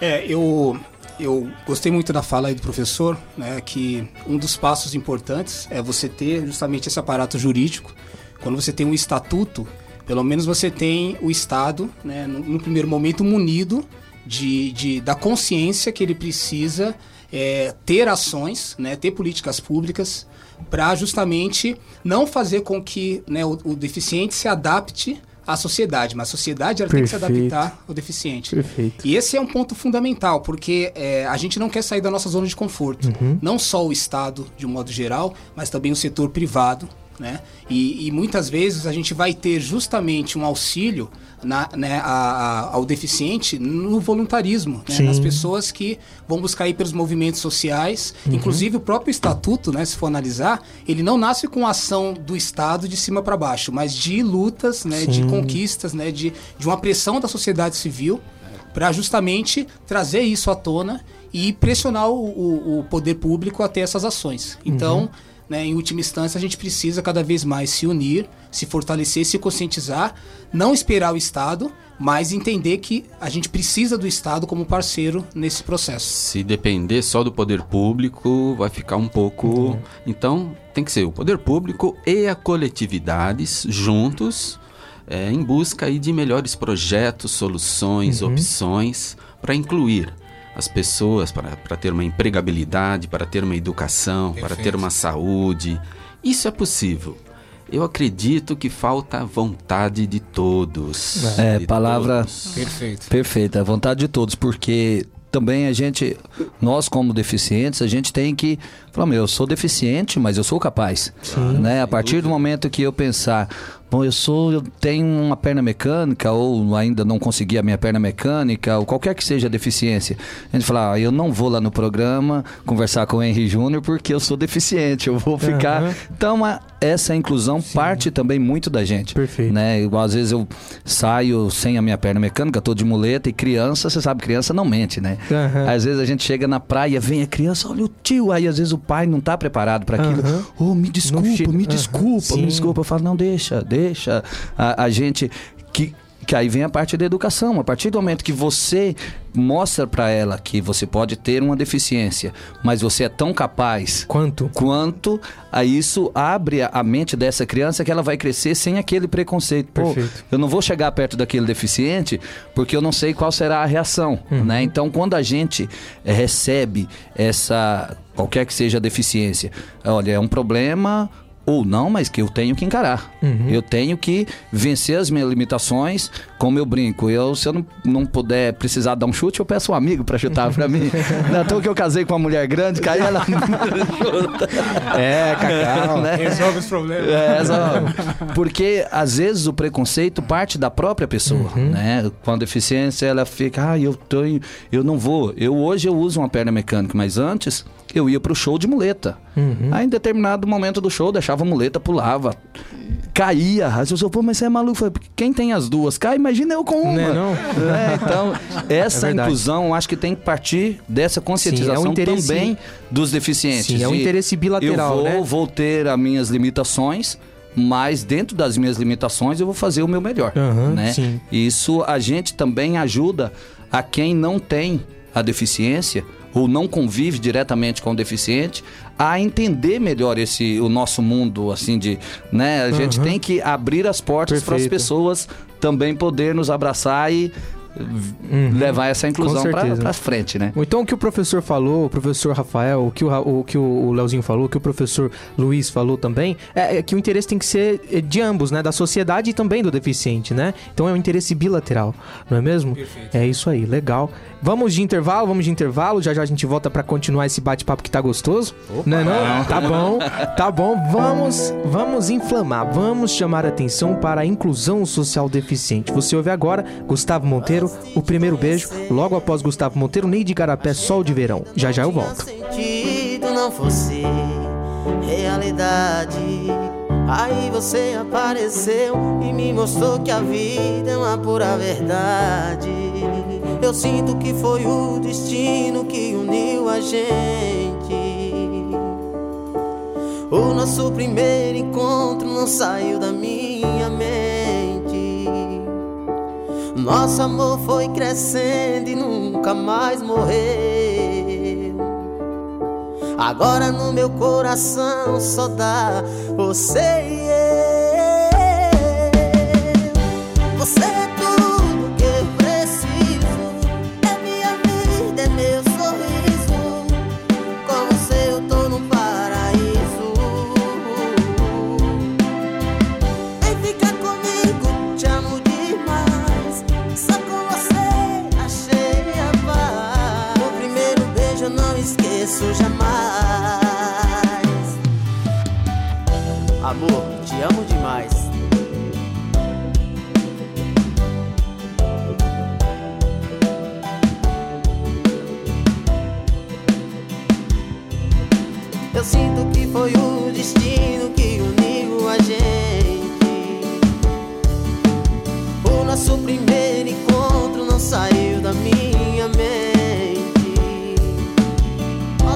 É, eu eu gostei muito da fala aí do professor, né, que um dos passos importantes é você ter justamente esse aparato jurídico. Quando você tem um estatuto, pelo menos você tem o Estado, né, no, no primeiro momento, munido de, de, da consciência que ele precisa é, ter ações, né, ter políticas públicas para justamente não fazer com que né, o, o deficiente se adapte à sociedade, mas a sociedade ela tem que se adaptar ao deficiente. Perfeito. E esse é um ponto fundamental, porque é, a gente não quer sair da nossa zona de conforto. Uhum. Não só o Estado, de um modo geral, mas também o setor privado. Né? E, e muitas vezes a gente vai ter justamente um auxílio na, né, a, a, ao deficiente no voluntarismo, né? nas pessoas que vão buscar ir pelos movimentos sociais. Uhum. Inclusive o próprio estatuto, né, se for analisar, ele não nasce com ação do Estado de cima para baixo, mas de lutas, né, de conquistas, né, de, de uma pressão da sociedade civil para justamente trazer isso à tona e pressionar o, o, o, poder público a ter essas ações. Então, uhum. Né, em última instância, a gente precisa cada vez mais se unir, se fortalecer, se conscientizar, não esperar o Estado, mas entender que a gente precisa do Estado como parceiro nesse processo. Se depender só do poder público, vai ficar um pouco. Uhum. Então, tem que ser o poder público e a coletividades juntos. É, em busca aí de melhores projetos, soluções, Uhum. opções para incluir as pessoas, para, para ter uma empregabilidade, para ter uma educação, para ter uma saúde. Isso é possível. Eu acredito que falta vontade de todos. É, de palavra todos. Perfeito. perfeita, a vontade de todos, porque também a gente, nós como deficientes, a gente tem que falar, meu, eu sou deficiente, mas eu sou capaz. Né? A partir do momento que eu pensar Bom, eu sou, eu tenho uma perna mecânica ou ainda não consegui a minha perna mecânica ou qualquer que seja a deficiência. A gente fala, ah, eu não vou lá no programa conversar com o Henry Júnior porque eu sou deficiente, eu vou ficar. Uhum. Então, a, essa inclusão Sim. parte também muito da gente. Perfeito. Né? Às vezes eu saio sem a minha perna mecânica, tô de muleta e criança, você sabe, criança não mente, né? Uhum. Às vezes a gente chega na praia, vem a criança, olha o tio, aí às vezes o pai não tá preparado para aquilo. Uhum. Oh, me desculpa, me desculpa, me desculpa. Eu falo, não, deixa, deixa deixa a, a gente que que aí vem a parte da educação. A partir do momento que você mostra para ela que você pode ter uma deficiência, mas você é tão capaz quanto quanto a isso abre a mente dessa criança que ela vai crescer sem aquele preconceito. Pô, Perfeito. eu não vou chegar perto daquele deficiente porque eu não sei qual será a reação, uhum. né? Então, quando a gente recebe essa qualquer que seja a deficiência, olha, é um problema ou não, mas que eu tenho que encarar. Uhum. Eu tenho que vencer as minhas limitações, como eu brinco. Eu, se eu não, não puder precisar dar um chute, eu peço um amigo para chutar para mim. não é que eu casei com uma mulher grande, cai ela É, cacau. Né? Resolve os problemas. É, resolve. Porque às vezes o preconceito parte da própria pessoa, uhum. né? Com a deficiência, ela fica, ah, eu tenho, eu não vou. Eu hoje eu uso uma perna mecânica, mas antes eu ia pro show de muleta. Uhum. Aí em determinado momento do show, deixava a muleta, pulava, caía. As pessoas, pô, mas você é maluco. Quem tem as duas cai, imagina eu com uma. Não é, não? É, então, essa é inclusão, acho que tem que partir dessa conscientização Sim, é um interesse... também dos deficientes. Sim, é um interesse bilateral, eu vou, né? vou ter as minhas limitações, mas dentro das minhas limitações eu vou fazer o meu melhor, uhum, né? Sim. Isso a gente também ajuda a quem não tem a deficiência ou não convive diretamente com o deficiente a entender melhor esse o nosso mundo assim de né a gente tem que abrir as portas para as pessoas também poder nos abraçar e uhum. levar essa inclusão para frente, né? Então o que o professor falou, o professor Rafael, o que o, o que o Leozinho falou, o que o professor Luiz falou também, é, é, que o interesse tem que ser é, de ambos, né? Da sociedade e também do deficiente, né? Então é um interesse bilateral, não é mesmo? Perfeito. É isso aí, legal. Vamos de intervalo, vamos de intervalo, já já a gente volta para continuar esse bate-papo que tá gostoso. Opa. Não é não? Tá bom, tá bom. Vamos, vamos inflamar, vamos chamar a atenção para a inclusão social deficiente. Você ouve agora Gustavo Monteiro o primeiro beijo, logo após Gustavo Monteiro, Ney de Garapé, Sol de Verão. Já já eu volto. Sentido não fosse realidade. Aí você apareceu e me mostrou que a vida é uma pura verdade. Eu sinto que foi o destino que uniu a gente. O nosso primeiro encontro não saiu da minha mente. Nosso amor foi crescendo e nunca mais morreu. Agora no meu coração só dá você e eu. Você jamais. Amor, te amo demais. Eu sinto que foi o destino que uniu a gente. O nosso primeiro encontro não saiu da minha mente.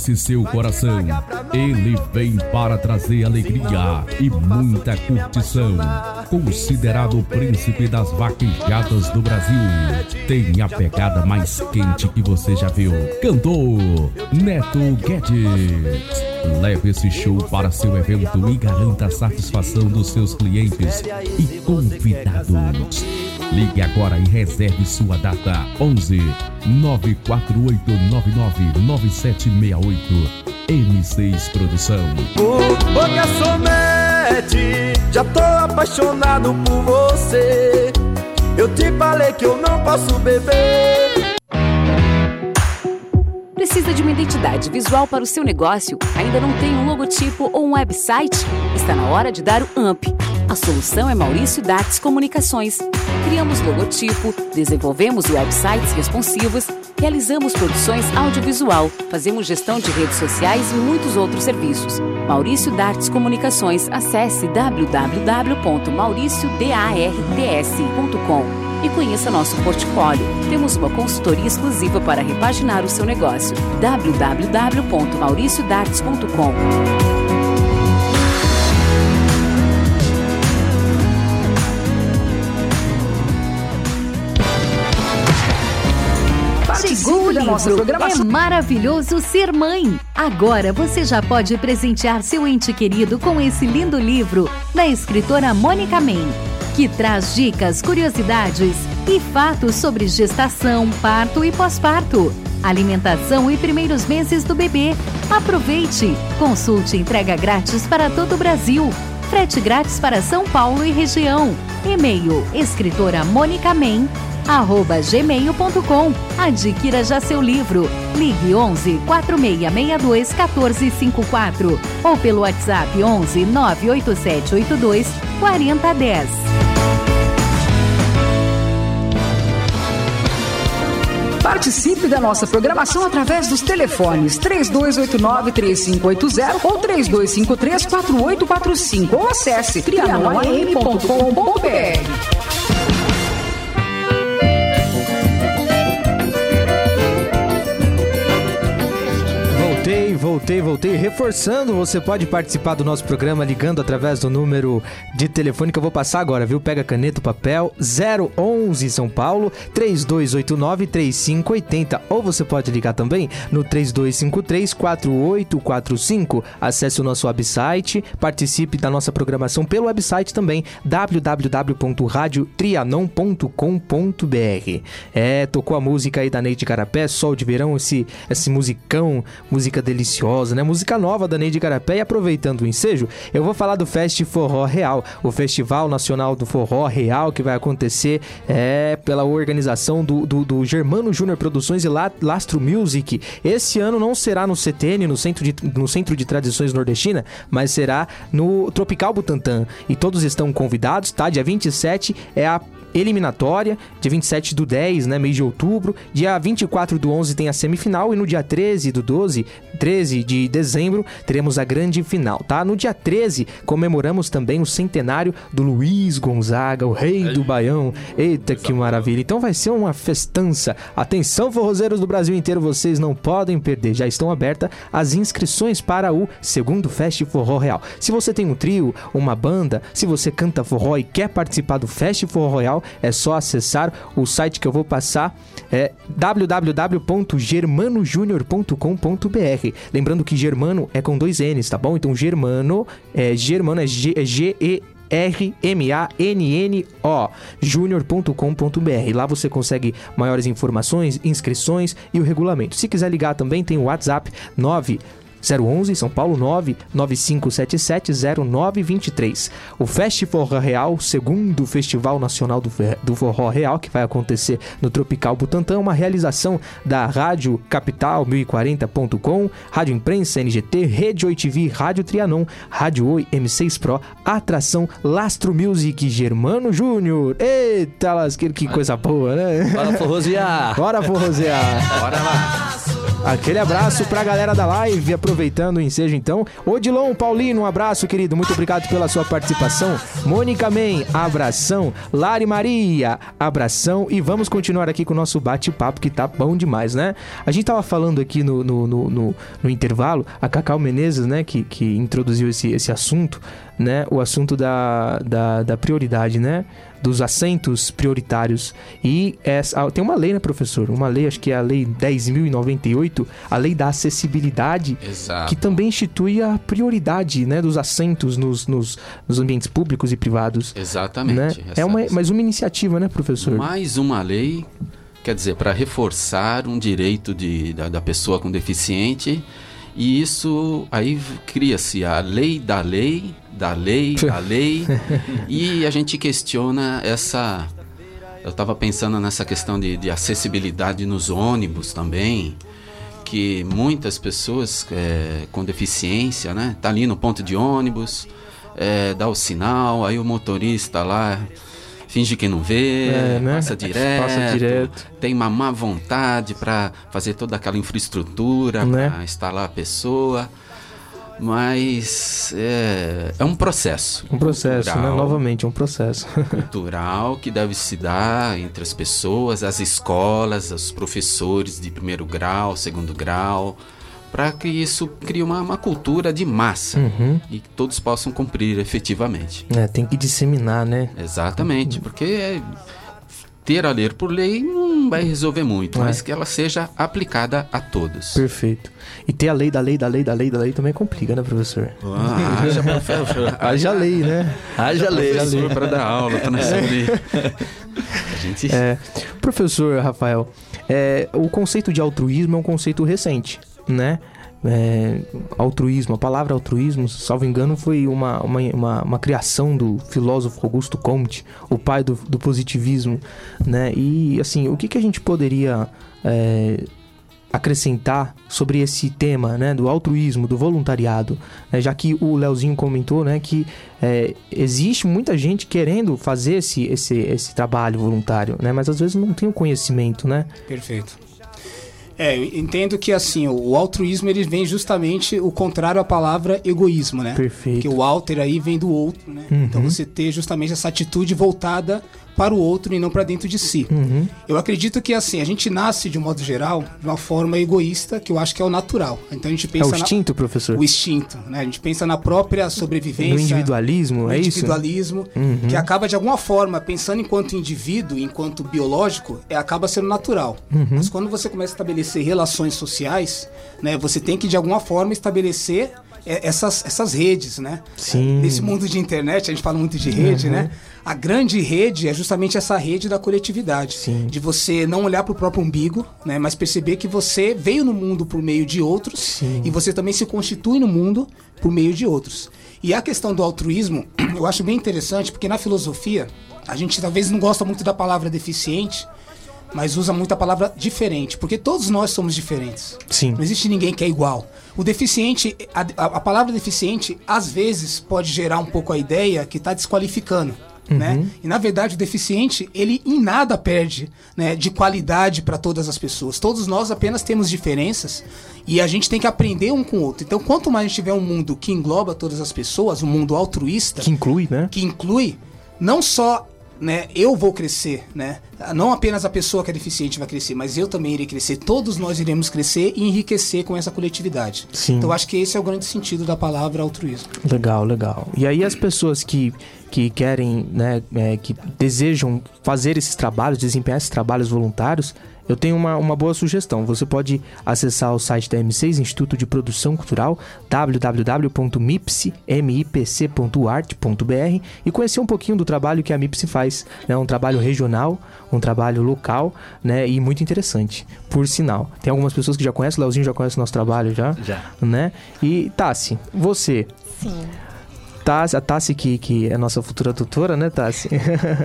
Seu coração, ele vem para trazer alegria e muita curtição. Considerado o príncipe das vaquejadas do Brasil, tem a pegada mais quente que você já viu. Cantor Neto Guedes. Leve esse show para seu evento e garanta a satisfação dos seus clientes e convidados. Ligue agora e reserve sua data 11 94899 9768 M6 Produção. Ô, ô já tô apaixonado por você. Eu te falei que eu não posso beber. Precisa de uma identidade visual para o seu negócio? Ainda não tem um logotipo ou um website? Está na hora de dar o UMP. A solução é Maurício Dates Comunicações. Criamos logotipo, desenvolvemos websites responsivos, realizamos produções audiovisual, fazemos gestão de redes sociais e muitos outros serviços. Maurício Dartes Comunicações. Acesse www.mauriciodarts.com e conheça nosso portfólio. Temos uma consultoria exclusiva para repaginar o seu negócio. www.mauriciodartes.com Chegou o livro É maravilhoso ser mãe. Agora você já pode presentear seu ente querido com esse lindo livro da escritora Mônica Men, que traz dicas, curiosidades e fatos sobre gestação, parto e pós-parto, alimentação e primeiros meses do bebê. Aproveite! Consulte entrega grátis para todo o Brasil. Frete grátis para São Paulo e região. E-mail escritora Mônica Men arroba gmail.com. Adquira já seu livro. Ligue 11 4662 1454 ou pelo WhatsApp 11 98782 4010. Participe da nossa programação através dos telefones 3289-3580 ou 3253-4845 ou acesse trianoam.com.br. Voltei, voltei. Reforçando, você pode participar do nosso programa ligando através do número de telefone que eu vou passar agora, viu? Pega caneta, papel, 011 São Paulo, 3289-3580. Ou você pode ligar também no 3253-4845. Acesse o nosso website, participe da nossa programação pelo website também, www.radiotrianon.com.br. É, tocou a música aí da Neide Carapé, Sol de Verão, esse, esse musicão, música deliciosa, né? Música nova da Neide Carapé. E aproveitando o ensejo, eu vou falar do Fest Forró Real, o Festival Nacional do Forró Real, que vai acontecer é, pela organização do, do, do Germano Júnior Produções e Lastro Music. Esse ano não será no CTN, no Centro de, no Centro de Tradições Nordestina, mas será no Tropical Butantã. E todos estão convidados, tá? Dia 27 é a eliminatória, dia 27 do 10, né, mês de outubro, dia 24 do 11 tem a semifinal e no dia 13 do 12, 13 de dezembro, teremos a grande final, tá? No dia 13 comemoramos também o centenário do Luiz Gonzaga, o rei do Baião. Eita, que maravilha. Então vai ser uma festança. Atenção, forrozeiros do Brasil inteiro, vocês não podem perder. Já estão abertas as inscrições para o segundo Fest Forró Real. Se você tem um trio, uma banda, se você canta forró e quer participar do Fest Forró Real, é só acessar o site que eu vou passar, é www.germanojunior.com.br. Lembrando que Germano é com dois N's, tá bom? Então Germano é Germano é G, é G E R-M-A-N-N-O, junior.com.br. Lá você consegue maiores informações, inscrições e o regulamento. Se quiser ligar também, tem o WhatsApp 9 011 São Paulo 995770923. O Fest Forró Real, segundo Festival Nacional do, Forró Real, que vai acontecer no Tropical Butantã, uma realização da Rádio Capital 1040.com, Rádio Imprensa NGT, Rede Oi TV, Rádio Trianon, Rádio Oi M6 Pro, Atração Lastro Music Germano Júnior. Eita, lasqueiro, que coisa boa, né? Bora forrosear! Bora forrosear! Bora lá! Aquele abraço pra galera da live, aproveitando o ensejo então. Odilon Paulino, um abraço, querido. Muito obrigado pela sua participação. Mônica Men, abração. Lari Maria, abração. E vamos continuar aqui com o nosso bate-papo, que tá bom demais, né? A gente tava falando aqui no, no, no, no, no intervalo, a Cacau Menezes, né, que, que introduziu esse, esse assunto, né? O assunto da, da, da prioridade, né? Dos assentos prioritários. E essa, tem uma lei, né, professor? Uma lei, acho que é a Lei 10.098, a Lei da Acessibilidade, Exato. que também institui a prioridade né, dos assentos nos, nos, nos ambientes públicos e privados. Exatamente. Né? É uma, mais uma iniciativa, né, professor? Mais uma lei, quer dizer, para reforçar um direito de, da, da pessoa com deficiente. E isso aí cria-se a lei da lei, da lei, da lei. e a gente questiona essa. Eu estava pensando nessa questão de, de, acessibilidade nos ônibus também, que muitas pessoas é, com deficiência, né, tá ali no ponto de ônibus, é, dá o sinal, aí o motorista lá finge que não vê, É, né? passa, direto, Passa direto. tem uma má vontade para fazer toda aquela infraestrutura, Né? para instalar a pessoa. Mas é, é um processo. Um processo, né? cultural, Novamente, é um processo. cultural que deve se dar entre as pessoas, as escolas, os professores de primeiro grau, segundo grau, para que isso crie uma, uma cultura de massa Uhum. e que todos possam cumprir efetivamente. É, tem que disseminar, né? Exatamente, porque é- ter a ler por lei não vai resolver muito, É. mas que ela seja aplicada a todos. Perfeito. E ter a lei da lei, da lei, da lei, da lei também complica, né, professor? Ah, haja professor. Haja lei, né? Haja lei. Haja Professor para dar aula, para nós É. saber. A gente... É, professor Rafael, é, o conceito de altruísmo é um conceito recente, né? É, altruísmo. A palavra altruísmo, salvo engano, foi uma, uma, uma, uma criação do filósofo Augusto Comte, o pai do, do positivismo, né? E assim, o que, que a gente poderia é, acrescentar sobre esse tema, né, do altruísmo, do voluntariado, né, já que o Leozinho comentou, né, que é, existe muita gente querendo fazer esse, esse, esse trabalho voluntário, né, mas às vezes não tem o conhecimento, né? Perfeito. É, eu entendo que assim, o altruísmo ele vem justamente o contrário à palavra egoísmo, né? Perfeito. Porque o alter aí vem do outro, né? Uhum. Então você ter justamente essa atitude voltada para o outro e não para dentro de si. Uhum. Eu acredito que assim, a gente nasce de um modo geral de uma forma egoísta, que eu acho que é o natural. Então a gente pensa é o instinto, na... professor? O instinto, né? A gente pensa na própria sobrevivência. No individualismo, no é individualismo, isso? Uhum. que acaba de alguma forma pensando enquanto indivíduo, enquanto biológico, é acaba sendo natural. Uhum. Mas quando você começa a estabelecer relações sociais, né, você tem que de alguma forma estabelecer essas, essas redes, né? Sim. Nesse mundo de internet, a gente fala muito de rede, Uhum. né? A grande rede é justamente essa rede da coletividade. Sim. De você não olhar para o próprio umbigo, né? Mas perceber que você veio no mundo por meio de outros Sim. e você também se constitui no mundo por meio de outros. E a questão do altruísmo, eu acho bem interessante, porque na filosofia, a gente talvez não gosta muito da palavra deficiente, mas usa muito a palavra diferente, porque todos nós somos diferentes. Sim. Não existe ninguém que é igual. O deficiente, a, a- palavra deficiente, às vezes pode gerar um pouco a ideia que está desqualificando. Né? E na verdade o deficiente ele em nada perde né, de qualidade para todas as pessoas. Todos nós apenas temos diferenças e a gente tem que aprender um com o outro. Então quanto mais a gente tiver um mundo que engloba todas as pessoas, um mundo altruísta, Que inclui, né? que inclui não só né, eu vou crescer, né? Não apenas a pessoa que é deficiente vai crescer, mas eu também irei crescer. Todos nós iremos crescer e enriquecer com essa coletividade. Sim. Então acho que esse é o grande sentido da palavra altruísmo. Legal, legal. E aí as pessoas que, que querem, né, é, que desejam fazer esses trabalhos, desempenhar esses trabalhos voluntários, eu tenho uma, uma boa sugestão. Você pode acessar o site da M6, Instituto de Produção Cultural, www.mipc.art.br e conhecer um pouquinho do trabalho que a MIPSE faz. É um trabalho regional, um trabalho local, né, e muito interessante, por sinal. Tem algumas pessoas que já conhecem, o Leozinho já conhece o nosso trabalho já, Já. né? E Tassi, você, Sim. Tassi, a Tassi que, que é nossa futura tutora, né, Tassi?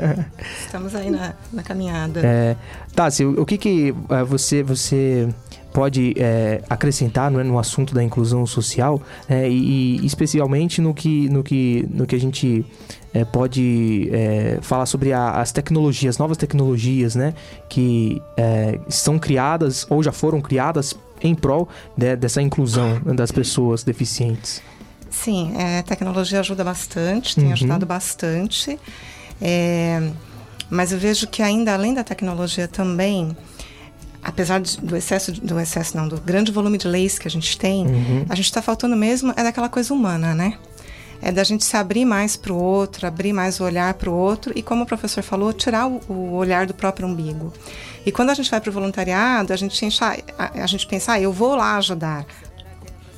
Estamos aí na, na caminhada. é, Tassi, o, o que que eh, você, você pode eh, acrescentar no, no assunto da inclusão social né, e, e especialmente no que, no que, no que a gente eh, pode eh, falar sobre a- as tecnologias, novas tecnologias, né, que eh, são criadas ou já foram criadas em prol né, dessa inclusão das pessoas deficientes. Sim, é, a tecnologia ajuda bastante, tem Uhum. ajudado bastante. É, mas eu vejo que ainda além da tecnologia também, apesar de- do excesso, do excesso não, do grande volume de leis que a gente tem, Uhum. a gente está faltando mesmo é daquela coisa humana, né? É da gente se abrir mais para o outro, abrir mais o olhar para o outro e, como o professor falou, tirar o, o olhar do próprio umbigo. E quando a gente vai para o voluntariado, a gente, encha, a, a gente pensa, ah, eu vou lá ajudar.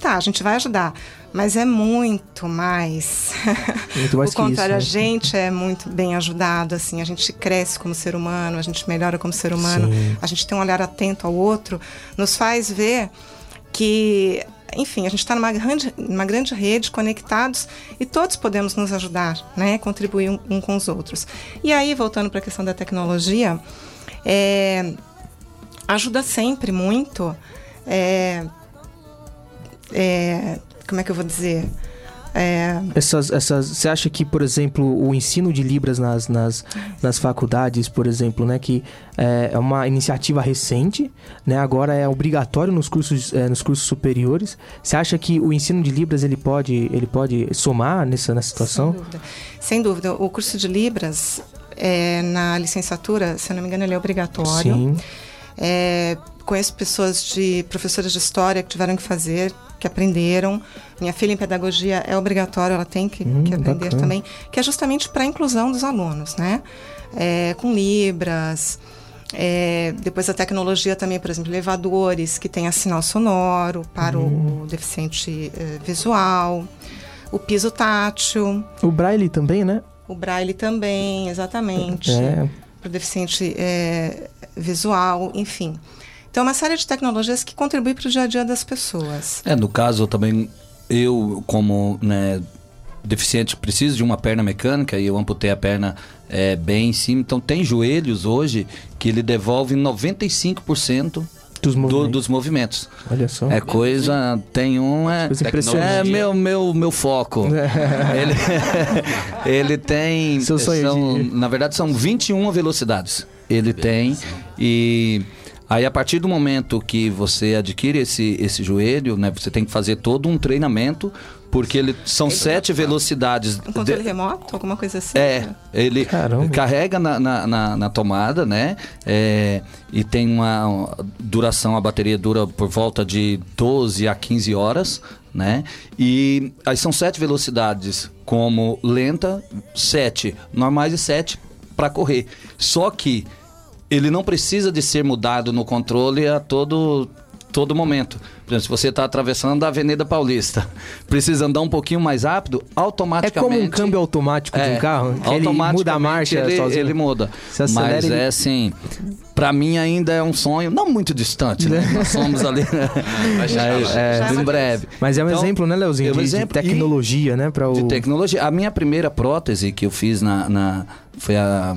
Tá, a gente vai ajudar, mas é muito mais. Muito mais o que isso, contrário, né? a gente é muito bem ajudado, assim, a gente cresce como ser humano, a gente melhora como ser humano, Sim. a gente tem um olhar atento ao outro, nos faz ver que, enfim, a gente está numa grande, numa grande rede, conectados, e todos podemos nos ajudar, né? Contribuir um, um com os outros. E aí, voltando para a questão da tecnologia, é, ajuda sempre muito. é, é, como é que eu vou dizer? É, Essas, essas, você acha que, por exemplo, o ensino de Libras nas, nas, nas faculdades, por exemplo, né, que é é uma iniciativa recente, né, agora é obrigatório nos cursos, é, nos cursos superiores. Você acha que o ensino de Libras ele pode, ele pode somar nessa, nessa situação? Sem dúvida. Sem dúvida. O curso de Libras, é, na licenciatura, se eu não me engano, ele é obrigatório. Sim. É, conheço pessoas de professoras de história que tiveram que fazer, que aprenderam. Minha filha em pedagogia é obrigatório, ela tem que, Hum, que aprender bacana. também, que é justamente para a inclusão dos alunos, né? É, com Libras. é, depois a tecnologia também, por exemplo, elevadores que tenha sinal sonoro para Hum. o deficiente eh, visual, o piso tátil, O Braille também, né? o braille também, exatamente. É. Para o deficiente eh, visual, enfim. Então, Então, uma série de tecnologias que contribuem para o dia a dia das pessoas. É, no caso também, eu como né, deficiente preciso de uma perna mecânica e eu amputei a perna é, bem em cima. Então tem joelhos hoje que ele devolve 95% dos movimentos. Do, dos movimentos. Olha só. É coisa. Tem um. É, é meu, meu, meu foco. ele, ele tem. Seu sonho são, de... Na verdade, são 21 velocidades. Ele tem. E. Aí, a partir do momento que você adquire esse, esse joelho, né, você tem que fazer todo um treinamento porque ele são ele sete velocidades. Um controle de... remoto, alguma coisa assim? É, ele Caramba. carrega na, na, na, na, tomada, né? É, e tem uma, uma duração, a bateria dura por volta de 12 a 15 horas, né? E aí são sete velocidades, como lenta, sete normais e sete para correr. Só que ele não precisa de ser mudado no controle a todo todo momento. Por exemplo, se você está atravessando a Avenida Paulista, precisa andar um pouquinho mais rápido, automaticamente... É como um câmbio automático é, de um carro? Que ele muda a marcha ele, sozinho? Ele muda. Mas ele... é assim... Para mim ainda é um sonho, não muito distante, né? Nós somos ali né? é, em breve. Mas é um então, exemplo, né, Leozinho? É um de, exemplo de tecnologia, né? Pra o... De tecnologia. A minha primeira prótese que eu fiz na, na foi a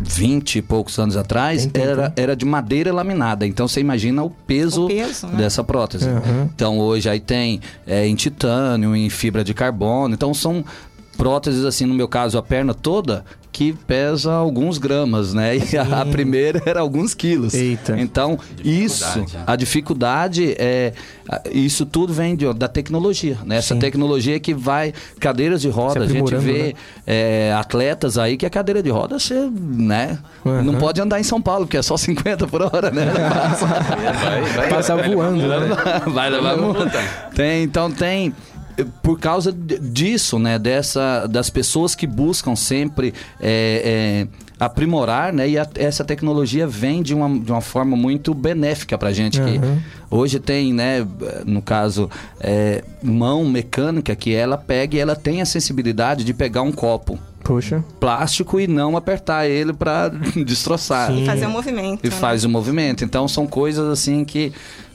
20 e poucos anos atrás, era, era de madeira laminada. Então você imagina o peso, o peso né? dessa prótese. Uhum. Então hoje aí tem é, em titânio, em fibra de carbono. Então são próteses, assim, no meu caso, a perna toda, que pesa alguns gramas, né? E a, a, primeira era alguns quilos. Eita. Então, isso, a dificuldade é. Isso tudo vem de, da tecnologia, né? Essa Sim. tecnologia que vai. Cadeiras de roda, a gente vê né? é, atletas aí que a cadeira de roda você, né? Uhum. Não pode andar em São Paulo, porque é só 50 por hora, né? Passa, vai, vai, Passa vai, voando, vai, né? Vai levar multa. Tem, então tem por causa disso, né? Dessa, das pessoas que buscam sempre é, é, aprimorar, né? E a, essa tecnologia vem de uma, de uma forma muito benéfica para a gente. Uhum. Que hoje tem, né? No caso, é, mão mecânica que ela pega e ela tem a sensibilidade de pegar um copo. Puxa. Plástico e não apertar ele para destroçar. Sim. E fazer o um movimento. E né? faz o um movimento. Então são coisas assim que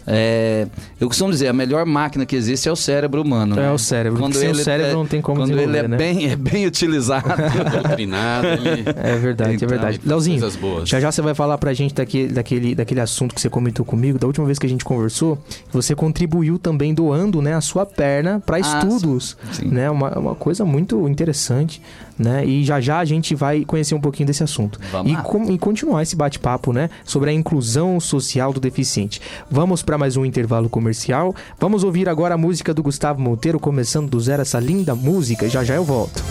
é, eu costumo dizer, a melhor máquina que existe é o cérebro humano. É né? o cérebro. Quando ele, o cérebro é, não tem como Quando ele é, né? bem, é bem utilizado. Doutrinado. É verdade, então, é verdade. Leozinho, já já você vai falar pra gente daquele, daquele, daquele assunto que você comentou comigo, da última vez que a gente conversou, você contribuiu também doando né, a sua perna para ah, estudos. Sim. Né? Uma, uma coisa muito interessante né? E já já a gente vai conhecer um pouquinho desse assunto. Vamos e, com, e continuar esse bate-papo, né? Sobre a inclusão social do deficiente. Vamos para mais um intervalo comercial. Vamos ouvir agora a música do Gustavo Monteiro, começando do zero essa linda música. Já já eu volto.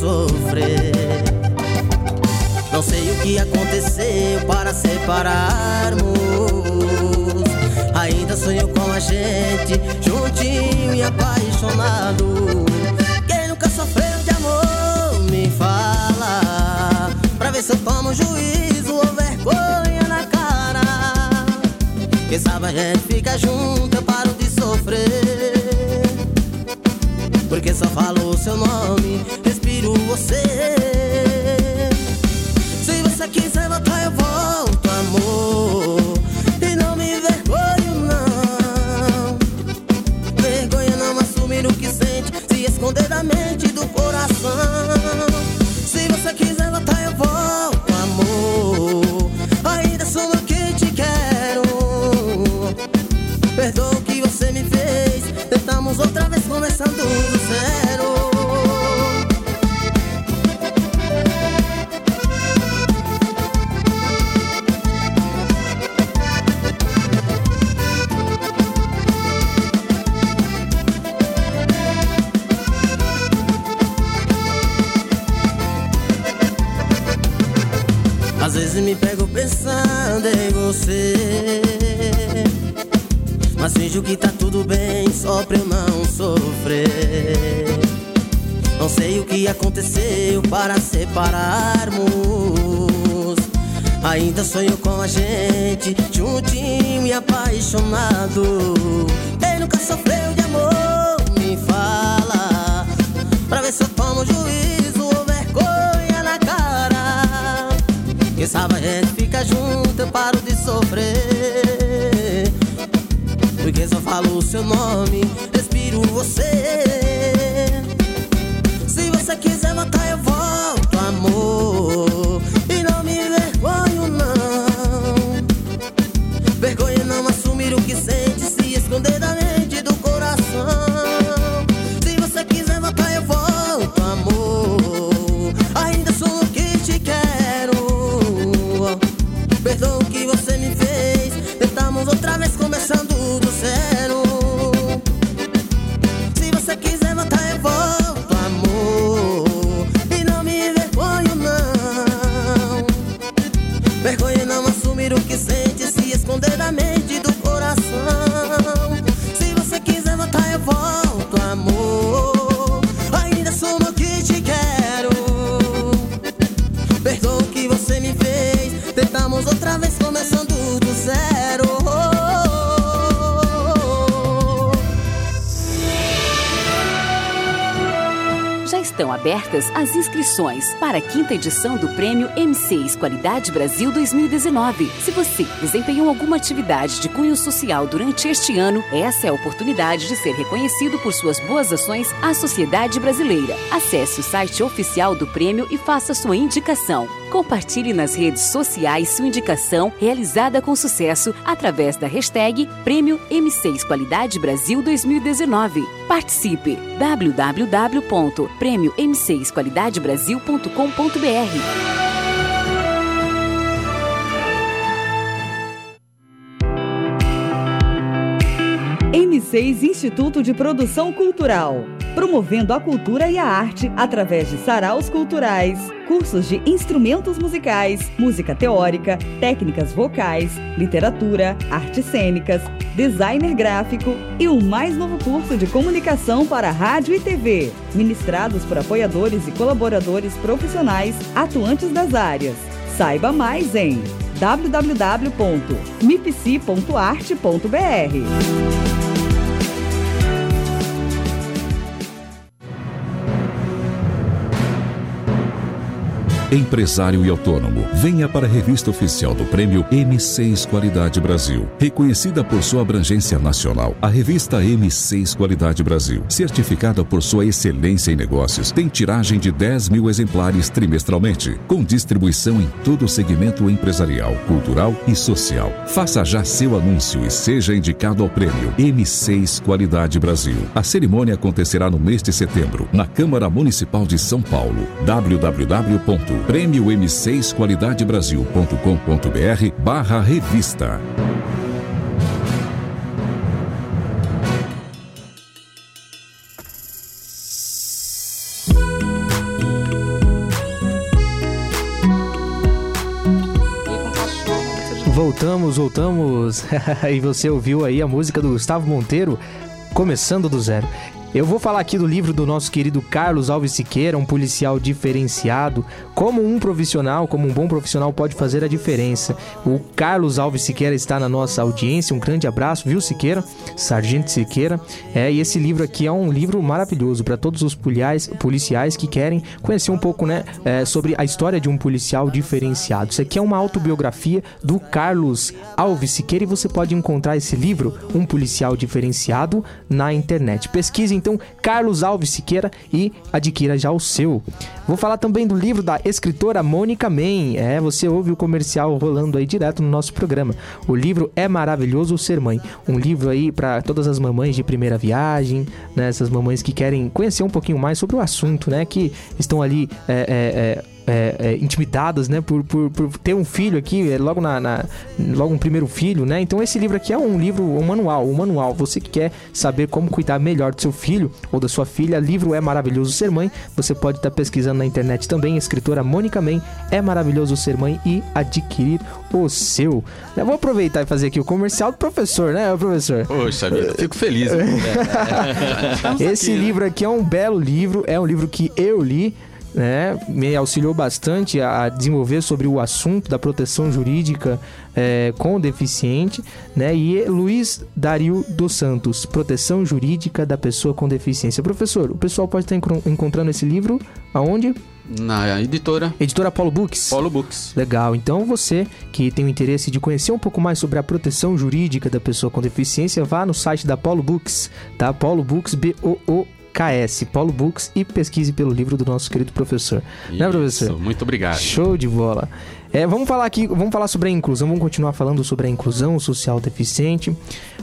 Sofrer. Não sei o que aconteceu para separarmos. Ainda sonho com a gente, juntinho e apaixonado. Quem nunca sofreu de amor, me fala. Pra ver se eu tomo juízo ou vergonha na cara. Quem sabe a gente fica junto, eu paro de sofrer. Porque só falo o seu nome, respiro você. Se você quiser eu inscrições para a quinta edição do Prêmio M6 Qualidade Brasil 2019. Se você desempenhou alguma atividade de cunho social durante este ano, essa é a oportunidade de ser reconhecido por suas boas ações à sociedade brasileira. Acesse o site oficial do prêmio e faça sua indicação. Compartilhe nas redes sociais sua indicação realizada com sucesso através da hashtag Prêmio M6 Qualidade Brasil 2019. Participe www.prêmiom6qualidadebrasil.com.br M6 Instituto de Produção Cultural. Promovendo a cultura e a arte através de saraus culturais, cursos de instrumentos musicais, música teórica, técnicas vocais, literatura, artes cênicas, designer gráfico e o mais novo curso de comunicação para rádio e TV, ministrados por apoiadores e colaboradores profissionais atuantes das áreas. Saiba mais em www.mipc.arte.br. Empresário e autônomo, venha para a revista oficial do Prêmio M6 Qualidade Brasil. Reconhecida por sua abrangência nacional, a revista M6 Qualidade Brasil, certificada por sua excelência em negócios, tem tiragem de 10 mil exemplares trimestralmente, com distribuição em todo o segmento empresarial, cultural e social. Faça já seu anúncio e seja indicado ao Prêmio M6 Qualidade Brasil. A cerimônia acontecerá no mês de setembro, na Câmara Municipal de São Paulo. www prêmio M6 Qualidade Brasil.com.br barra revista. Voltamos, voltamos. e você ouviu aí a música do Gustavo Monteiro, começando do zero. Eu vou falar aqui do livro do nosso querido Carlos Alves Siqueira, um policial diferenciado. Como um profissional, como um bom profissional pode fazer a diferença. O Carlos Alves Siqueira está na nossa audiência. Um grande abraço, viu, Siqueira? Sargento Siqueira. É, e esse livro aqui é um livro maravilhoso para todos os policiais, policiais que querem conhecer um pouco, né, é, sobre a história de um policial diferenciado. Isso aqui é uma autobiografia do Carlos Alves Siqueira e você pode encontrar esse livro, Um Policial Diferenciado, na internet. Pesquise então Carlos Alves Siqueira e adquira já o seu. Vou falar também do livro da escritora Mônica Man. É, você ouve o comercial rolando aí direto no nosso programa. O livro é maravilhoso ser mãe. Um livro aí para todas as mamães de primeira viagem, né? Essas mamães que querem conhecer um pouquinho mais sobre o assunto, né? Que estão ali é, é, é é, intimidadas, né, por, por, por, ter um filho aqui, é, logo na, na, logo um primeiro filho, né? Então esse livro aqui é um livro, um manual, um manual. Você que quer saber como cuidar melhor do seu filho ou da sua filha, livro é maravilhoso ser mãe. Você pode estar tá pesquisando na internet também. A escritora Mônica Man é maravilhoso ser mãe e adquirir o seu. Eu vou aproveitar e fazer aqui o comercial do professor, né, professor? Poxa vida, fico feliz. Esse aqui, livro aqui é um belo livro, é um livro que eu li né, me auxiliou bastante a desenvolver sobre o assunto da proteção jurídica é, com o deficiente, né? E Luiz Dario dos Santos, proteção jurídica da pessoa com deficiência. Professor, o pessoal pode estar encontrando esse livro aonde? Na editora. Editora Paulo Books? Paulo Books. Legal. Então você que tem o interesse de conhecer um pouco mais sobre a proteção jurídica da pessoa com deficiência, vá no site da Paulo Books, tá? Paulo Books, B-O-O KS, Paulo Books, e pesquise pelo livro do nosso querido professor. Isso, né, professor? Muito obrigado. Show de bola. É, vamos falar aqui, vamos falar sobre a inclusão, vamos continuar falando sobre a inclusão social deficiente.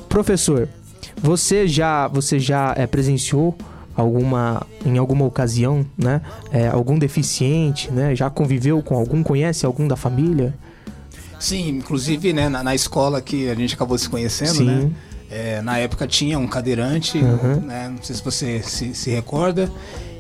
Professor, você já, você já é, presenciou alguma, em alguma ocasião, né, é, algum deficiente, né, já conviveu com algum, conhece algum da família? Sim, inclusive, né, na, na escola que a gente acabou se conhecendo, Sim. né? É, na época tinha um cadeirante, uhum. né? não sei se você se, se recorda.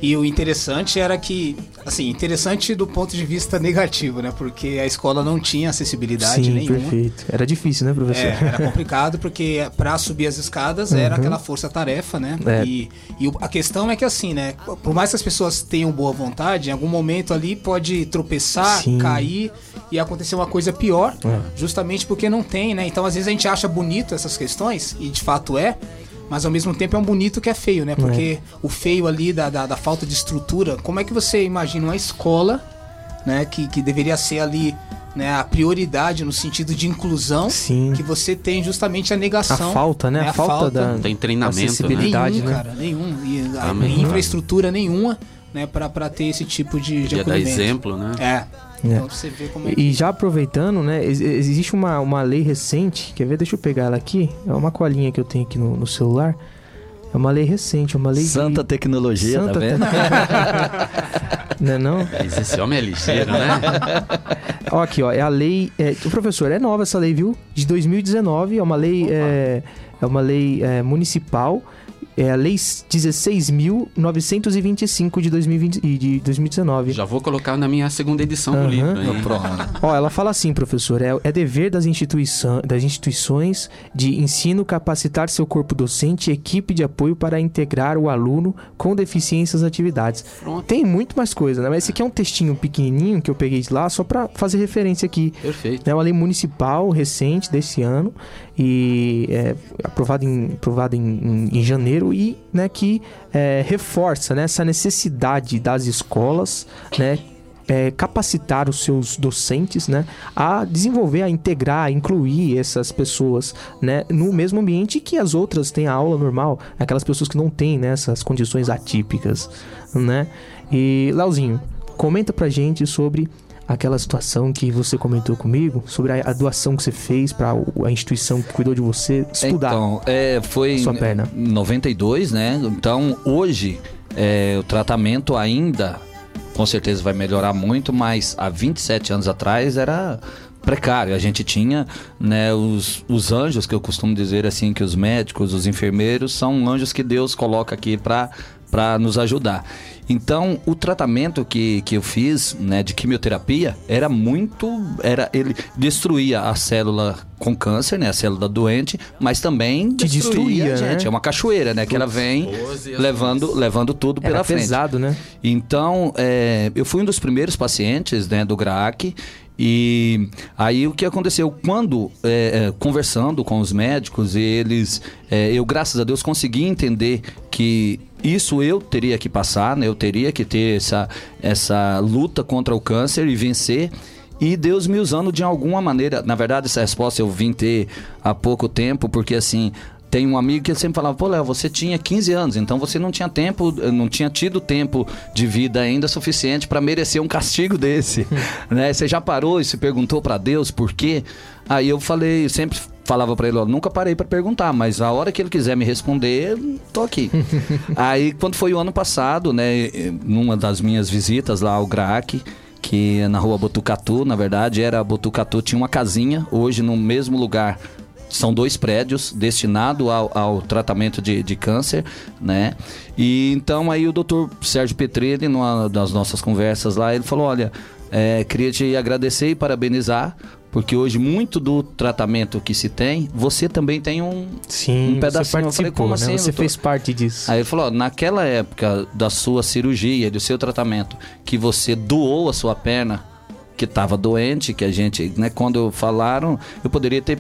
E o interessante era que, assim, interessante do ponto de vista negativo, né? Porque a escola não tinha acessibilidade Sim, nenhuma. perfeito. Era difícil, né, professor? É, era complicado porque para subir as escadas uhum. era aquela força-tarefa, né? É. E, e a questão é que, assim, né? Por mais que as pessoas tenham boa vontade, em algum momento ali pode tropeçar, Sim. cair e acontecer uma coisa pior, é. justamente porque não tem, né? Então, às vezes a gente acha bonito essas questões, e de fato é, mas ao mesmo tempo é um bonito que é feio, né? Porque é. o feio ali da, da, da, falta de estrutura, como é que você imagina uma escola, né, que, que deveria ser ali né, a prioridade no sentido de inclusão, Sim. que você tem justamente a negação. A falta, né? né? A, falta, falta da tem treinamento, acessibilidade, nenhum, né? cara, nenhum. E, a, infraestrutura nenhuma, né, para ter esse tipo de, de dar exemplo, né? É. É. Então você vê como é que... E já aproveitando, né? Existe uma, uma lei recente, quer ver? Deixa eu pegar ela aqui. É uma colinha que eu tenho aqui no, no celular. É uma lei recente, é uma lei. Santa de... tecnologia, tá Santa tá vendo? Te... não é não? Esse homem é ligeiro, né? ó, aqui, ó, é a lei. É, professor, é nova essa lei, viu? De 2019, é uma lei. É, é uma lei é, municipal é a Lei 16.925 de, 2020, de 2019. Já vou colocar na minha segunda edição uhum. do livro. Hein? Ó, ela fala assim, professor: é, é dever das, instituição, das instituições de ensino capacitar seu corpo docente e equipe de apoio para integrar o aluno com deficiências às atividades. Pronto. Tem muito mais coisa, né? Mas esse aqui é um textinho pequenininho que eu peguei de lá só para fazer referência aqui. Perfeito. É uma lei municipal recente desse ano e é aprovada em, aprovada em, em, em janeiro e né, que é, reforça né, essa necessidade das escolas né, é, capacitar os seus docentes né, a desenvolver, a integrar, a incluir essas pessoas né, no mesmo ambiente que as outras têm a aula normal, aquelas pessoas que não têm né, essas condições atípicas. Né? E, Lauzinho, comenta pra gente sobre aquela situação que você comentou comigo sobre a, doação que você fez para a instituição que cuidou de você estudar. Então, é, foi sua perna. em 92, né? Então, hoje é, o tratamento ainda com certeza vai melhorar muito, mas há 27 anos atrás era precário. A gente tinha né, os, os anjos, que eu costumo dizer assim, que os médicos, os enfermeiros, são anjos que Deus coloca aqui para nos ajudar. Então, o tratamento que, que eu fiz, né, de quimioterapia, era muito, era ele destruía a célula com câncer, né, a célula doente, mas também Te destruía, destruía gente. Né? É uma cachoeira, né, que ela vem levando, levando tudo era pela frente. pesado, né? Então, é, eu fui um dos primeiros pacientes, né, do GRAC e aí o que aconteceu? Quando é, conversando com os médicos, eles. É, eu, graças a Deus, consegui entender que isso eu teria que passar, né? Eu teria que ter essa, essa luta contra o câncer e vencer. E Deus me usando de alguma maneira. Na verdade, essa resposta eu vim ter há pouco tempo, porque assim, tem um amigo que sempre falava, pô, Léo, você tinha 15 anos, então você não tinha tempo, não tinha tido tempo de vida ainda suficiente para merecer um castigo desse, né? Você já parou e se perguntou para Deus por quê? Aí eu falei, sempre falava para ele, ó, nunca parei para perguntar, mas a hora que ele quiser me responder, tô aqui. Aí quando foi o ano passado, né, numa das minhas visitas lá ao GRAC, que é na rua Botucatu, na verdade, era Botucatu, tinha uma casinha, hoje no mesmo lugar são dois prédios destinados ao, ao tratamento de, de, câncer, né? E então aí o doutor Sérgio Petrini, numa das nossas conversas lá, ele falou, olha, é, queria te agradecer e parabenizar Porque hoje, muito do tratamento que se tem, você também tem um, Sim, um pedacinho. você participou, falei, né? assim, Você doutor? fez parte disso. Aí ele falou, ó, naquela época da sua cirurgia, do seu tratamento, que você doou a sua perna, que estava doente, que a gente, né, quando falaram, eu poderia ter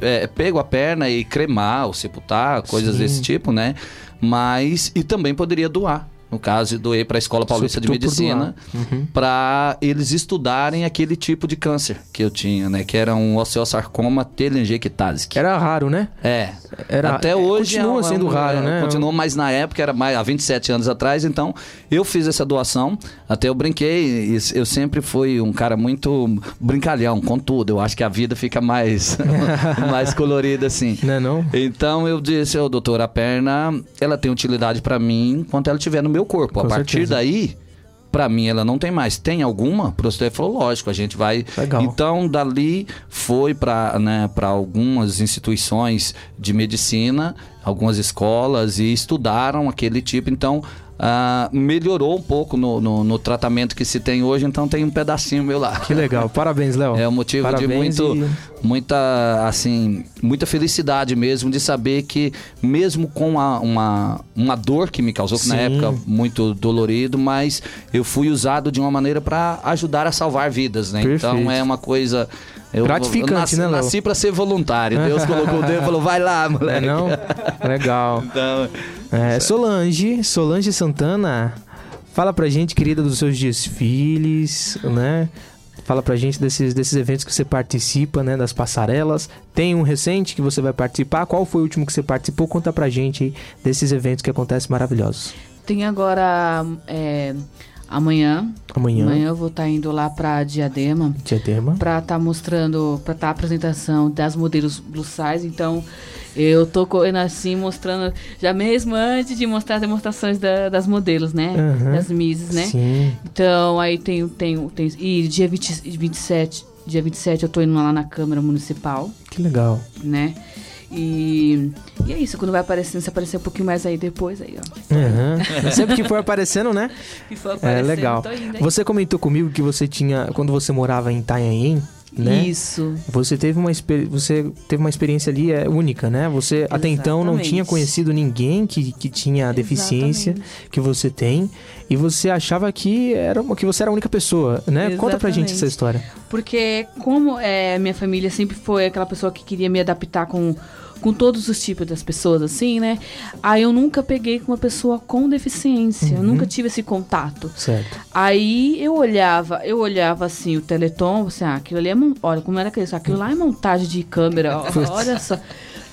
é, pego a perna e cremar ou sepultar, coisas Sim. desse tipo, né? Mas, e também poderia doar. No caso, doei para a Escola Paulista de Medicina. Uhum. para eles estudarem aquele tipo de câncer que eu tinha, né? Que era um osteosarcoma telangiectase. Era raro, né? É. Era- Até hoje continua é sendo é um- raro, é, né? Continua, mas na época era mais há 27 anos atrás, então eu fiz essa doação. Até eu brinquei, e eu sempre fui um cara muito brincalhão com tudo. Eu acho que a vida fica mais mais colorida assim. Não é não? Então eu disse, ô doutor, a perna, ela tem utilidade pra mim enquanto ela estiver no meu corpo. Com a partir certeza. daí, pra mim ela não tem mais. Tem alguma? O professor falou, lógico, a gente vai. Legal. Então dali foi para né, para algumas instituições de medicina, algumas escolas e estudaram aquele tipo. Então ah, melhorou um pouco no, no, no tratamento que se tem hoje. Então tem um pedacinho meu lá. Que legal. Parabéns, Léo. É um motivo Parabéns de muito, muita, assim, muita felicidade mesmo de saber que mesmo com a- uma, uma dor que me causou, que na época muito dolorido, mas eu fui usado de uma maneira para ajudar a salvar vidas, né? Perfeito. Então é uma coisa eu, Gratificante, eu nasci, né, Léo? nasci para ser voluntário. Deus colocou o dedo e falou: "Vai lá, é moleque". não? Legal. Então, É, Solange, Solange Santana, fala pra gente, querida, dos seus desfiles, né? Fala pra gente desses, desses eventos que você participa, né? Das passarelas. Tem um recente que você vai participar. Qual foi o último que você participou? Conta pra gente aí desses eventos que acontecem maravilhosos. Tem agora é, amanhã. Amanhã. Amanhã eu vou estar indo lá pra Diadema. Diadema. Pra estar mostrando, pra estar a apresentação das modelos plus size. Então, eu tô correndo assim, mostrando, já mesmo antes de mostrar as demonstrações da- das modelos, né? Aham. Das Misses, né? Sim. Então, aí tem, tem, tem. E dia 20, 27, dia 27 eu tô indo lá na Câmara Municipal, Que legal. né? E, e é isso, quando vai aparecendo, se aparecer um pouquinho mais aí depois, aí, ó. Aham. Sempre que for aparecendo, né? Que for É aparecendo, legal. tô indo aí. Você comentou comigo que você tinha, quando você morava em Itanhaém, né? Isso. Você teve uma você teve uma experiência ali é, única, né? Você até então não Exatamente. tinha conhecido ninguém que, que tinha a deficiência que você tem e você achava que era uma- que você era a única pessoa, né? Conta pra gente Exatamente. essa história. Porque como é, minha família sempre foi aquela pessoa que queria me adaptar com, com todos os tipos das pessoas, assim, né? Aí eu nunca peguei com uma pessoa com deficiência. Eu Uhum. nunca tive esse contato. Certo. Aí eu olhava, eu olhava assim o Teleton, assim, ah, aquilo ali é olha como era aquilo, aquilo lá é montagem de câmera, ó, olha só.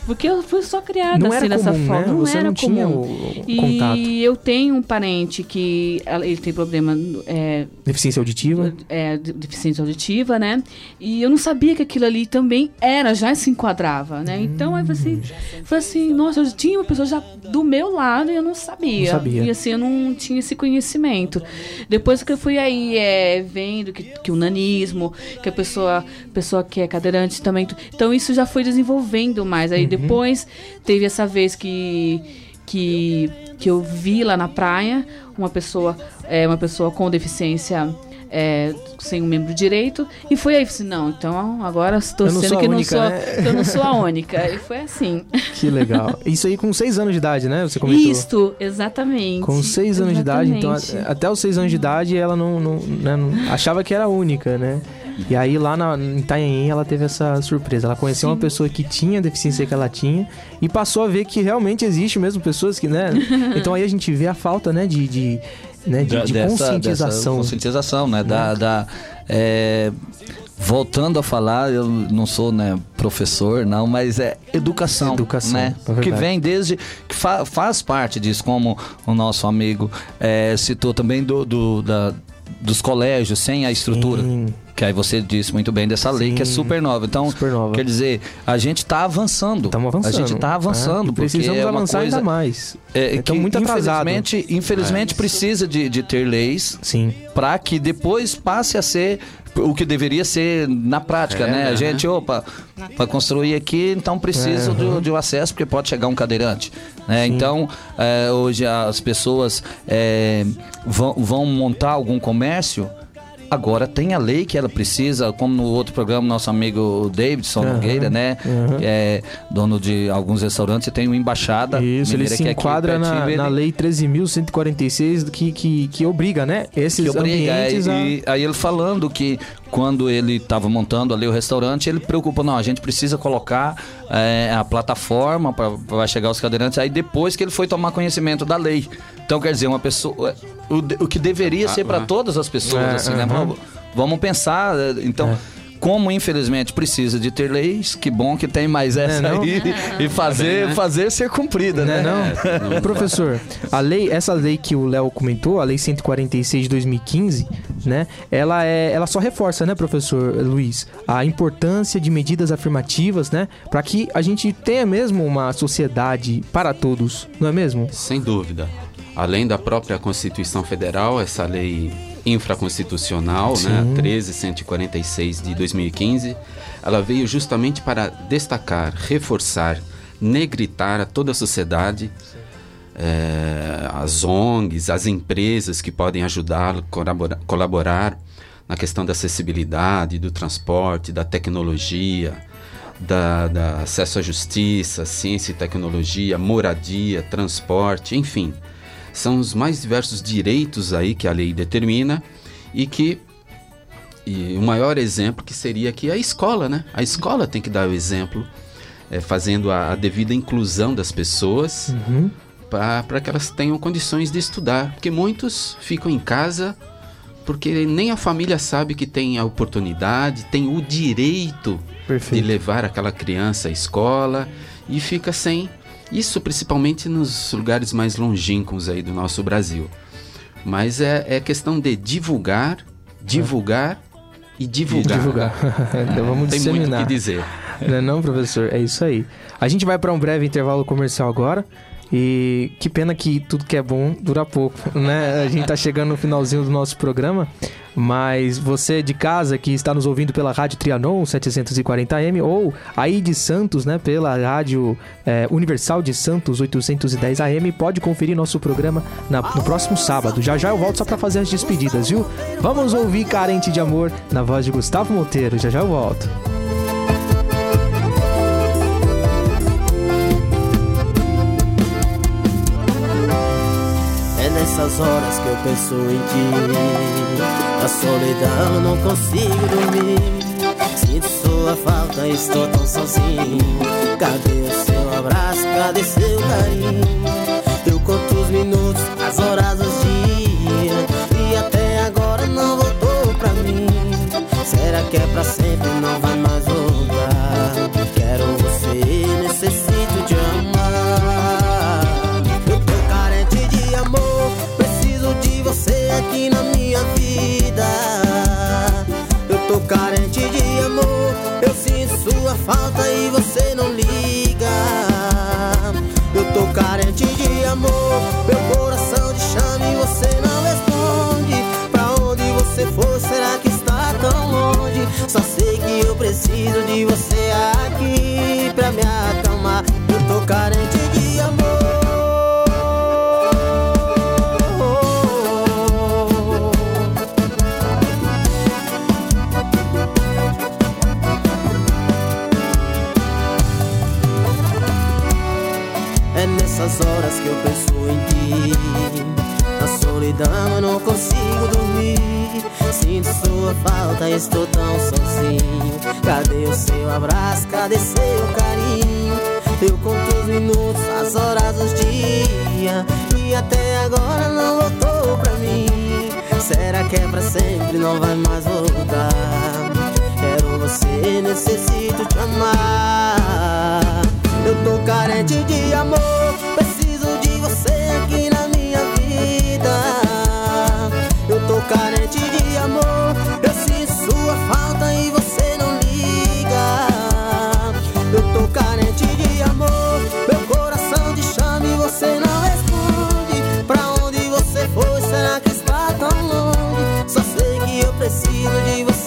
Porque eu fui só criada Não assim dessa comum, forma, né? não Você era não tinha comum. e contato. eu tenho um parente que ele tem problema é, Deficiência auditiva? é, de- deficiência auditiva, né? E eu não sabia que aquilo ali também era, já se enquadrava, né? Então aí assim, foi assim, nossa, eu tinha uma pessoa já do meu lado e eu não sabia. Não sabia. E assim, eu não tinha esse conhecimento. Depois que eu fui aí é, vendo que, que o nanismo, que a pessoa, pessoa que é cadeirante também. Então isso já foi desenvolvendo mais. Aí. Depois teve essa vez que. Que, que eu vi lá na praia uma pessoa é, uma pessoa com deficiência é, sem um membro direito e foi aí assim não então agora estou não sendo que não única, sou né? que eu não sou a única e foi assim Que legal. Isso aí com seis anos de idade, né? Você comentou. isto exatamente Com seis anos de idade, então Exatamente. até os seis anos de idade ela não, não- né, não- achava que era a única, né? E aí lá na, em Itanhaém ela teve essa surpresa. Ela conheceu uma pessoa que tinha a deficiência que ela tinha e passou a ver que realmente existe mesmo pessoas que, né? Então aí a gente vê a falta, né, de, de, né, de, de dessa- conscientização. dessa conscientização, né? Da, da, é, voltando a falar, eu não sou né, professor, não, mas é educação. Educação, né? é que vem desde. que fa- faz parte disso, como o nosso amigo é, citou também do, do- da- dos colégios sem a estrutura. Que aí você disse muito bem dessa lei que é Sim. super nova. Então, quer dizer, a gente está avançando. Estamos avançando. A gente está avançando. É, e porque precisamos é avançar coisa, ainda mais. É, Estamos que, muito atrasados. Infelizmente, infelizmente precisa de, de ter leis para que depois passe a ser o que deveria ser na prática, É, né? A né? gente, opa, para construir aqui, então precisa É, do, uhum. de um acesso, porque pode chegar um cadeirante. Né? Então, é, hoje as pessoas é, vão, vão montar algum comércio Agora tem a lei que ela precisa, como no outro programa, nosso amigo Davidson Aham, Nogueira, né? que É dono de alguns restaurantes e tem uma embaixada. Isso, ele se que é aqui enquadra na, pertinho, na ele- lei 13.146 que, que, que obriga, né? Esses que obriga. ambientes a... E aí ele falando que quando ele estava montando ali o restaurante, ele preocupou, não, a gente precisa colocar é, a plataforma para chegar os cadeirantes. Aí depois que ele foi tomar conhecimento da lei. Então, quer dizer, uma pessoa. O, o que deveria Ah, ser para ah. todas as pessoas, É, assim, né? Vamos, vamos pensar. é, Então. Como infelizmente precisa de ter leis, que bom que tem mais essa não? aí e fazer, né? fazer ser cumprida, né? Não, não- Professor, a lei, essa lei que o Léo comentou, a lei 146 de 2015, né? Ela é, ela só reforça, né, professor Luiz, a importância de medidas afirmativas, né, para que a gente tenha mesmo uma sociedade para todos, não é mesmo? Sem dúvida. Além da própria Constituição Federal, essa lei infraconstitucional, né, Sim. 13146 de 2015, ela veio justamente para destacar, reforçar, negritar a toda a sociedade, eh, as ONGs, as empresas que podem ajudá-lo, colabora- colaborar na questão da acessibilidade, do transporte, da tecnologia, da, da acesso à justiça, ciência e tecnologia, moradia, transporte, enfim. São os mais diversos direitos aí que a lei determina e que e o maior exemplo que seria que a escola, né? A escola tem que dar o exemplo, eh, fazendo a, a devida inclusão das pessoas Uhum. para que elas tenham condições de estudar. Porque muitos ficam em casa porque nem a família sabe que tem a oportunidade, tem o direito Perfeito. de levar aquela criança à escola e fica sem. Isso principalmente nos lugares mais longínquos aí do nosso Brasil. Mas é, é questão de divulgar, divulgar e divulgar. divulgar. então vamos Tem disseminar. muito o que dizer. Não é não, professor? É isso aí. A gente vai para um breve intervalo comercial agora. E que pena que tudo que é bom dura pouco, né? A gente tá chegando no finalzinho do nosso programa, mas você de casa que está nos ouvindo pela Rádio Trianon 740M ou aí de Santos, né, pela Rádio eh, Universal de Santos 810 AM, pode conferir nosso programa na- no próximo sábado. Já já eu volto só para fazer as despedidas, viu? Vamos ouvir Carente de Amor na voz de Gustavo Monteiro. Já já eu volto. Nessas horas que eu penso em ti. A solidão não consigo dormir. Sinto sua falta, estou tão sozinho. Cadê o seu abraço? Cadê seu carinho? Eu conto os minutos, as horas, os dias. E até agora não voltou pra mim. Será que é pra sempre? Não vai mais voltar. Falta e você não liga. Eu tô carente de amor, meu coração te chama e você não responde. Pra onde você for, será que está tão longe? Só sei que eu preciso de você aqui pra me acalmar. Eu tô carente de estou tão sozinho. Cadê o seu abraço? Cadê seu carinho? Eu conto os minutos, as horas, os dias. E até agora não voltou pra mim. Será que é pra sempre? Não vai mais voltar. Quero você, necessito te amar. Eu tô carente de amor, preciso de você aqui na minha vida. Você não responde. Pra onde você foi, será que está tão longe? Só sei que eu preciso de você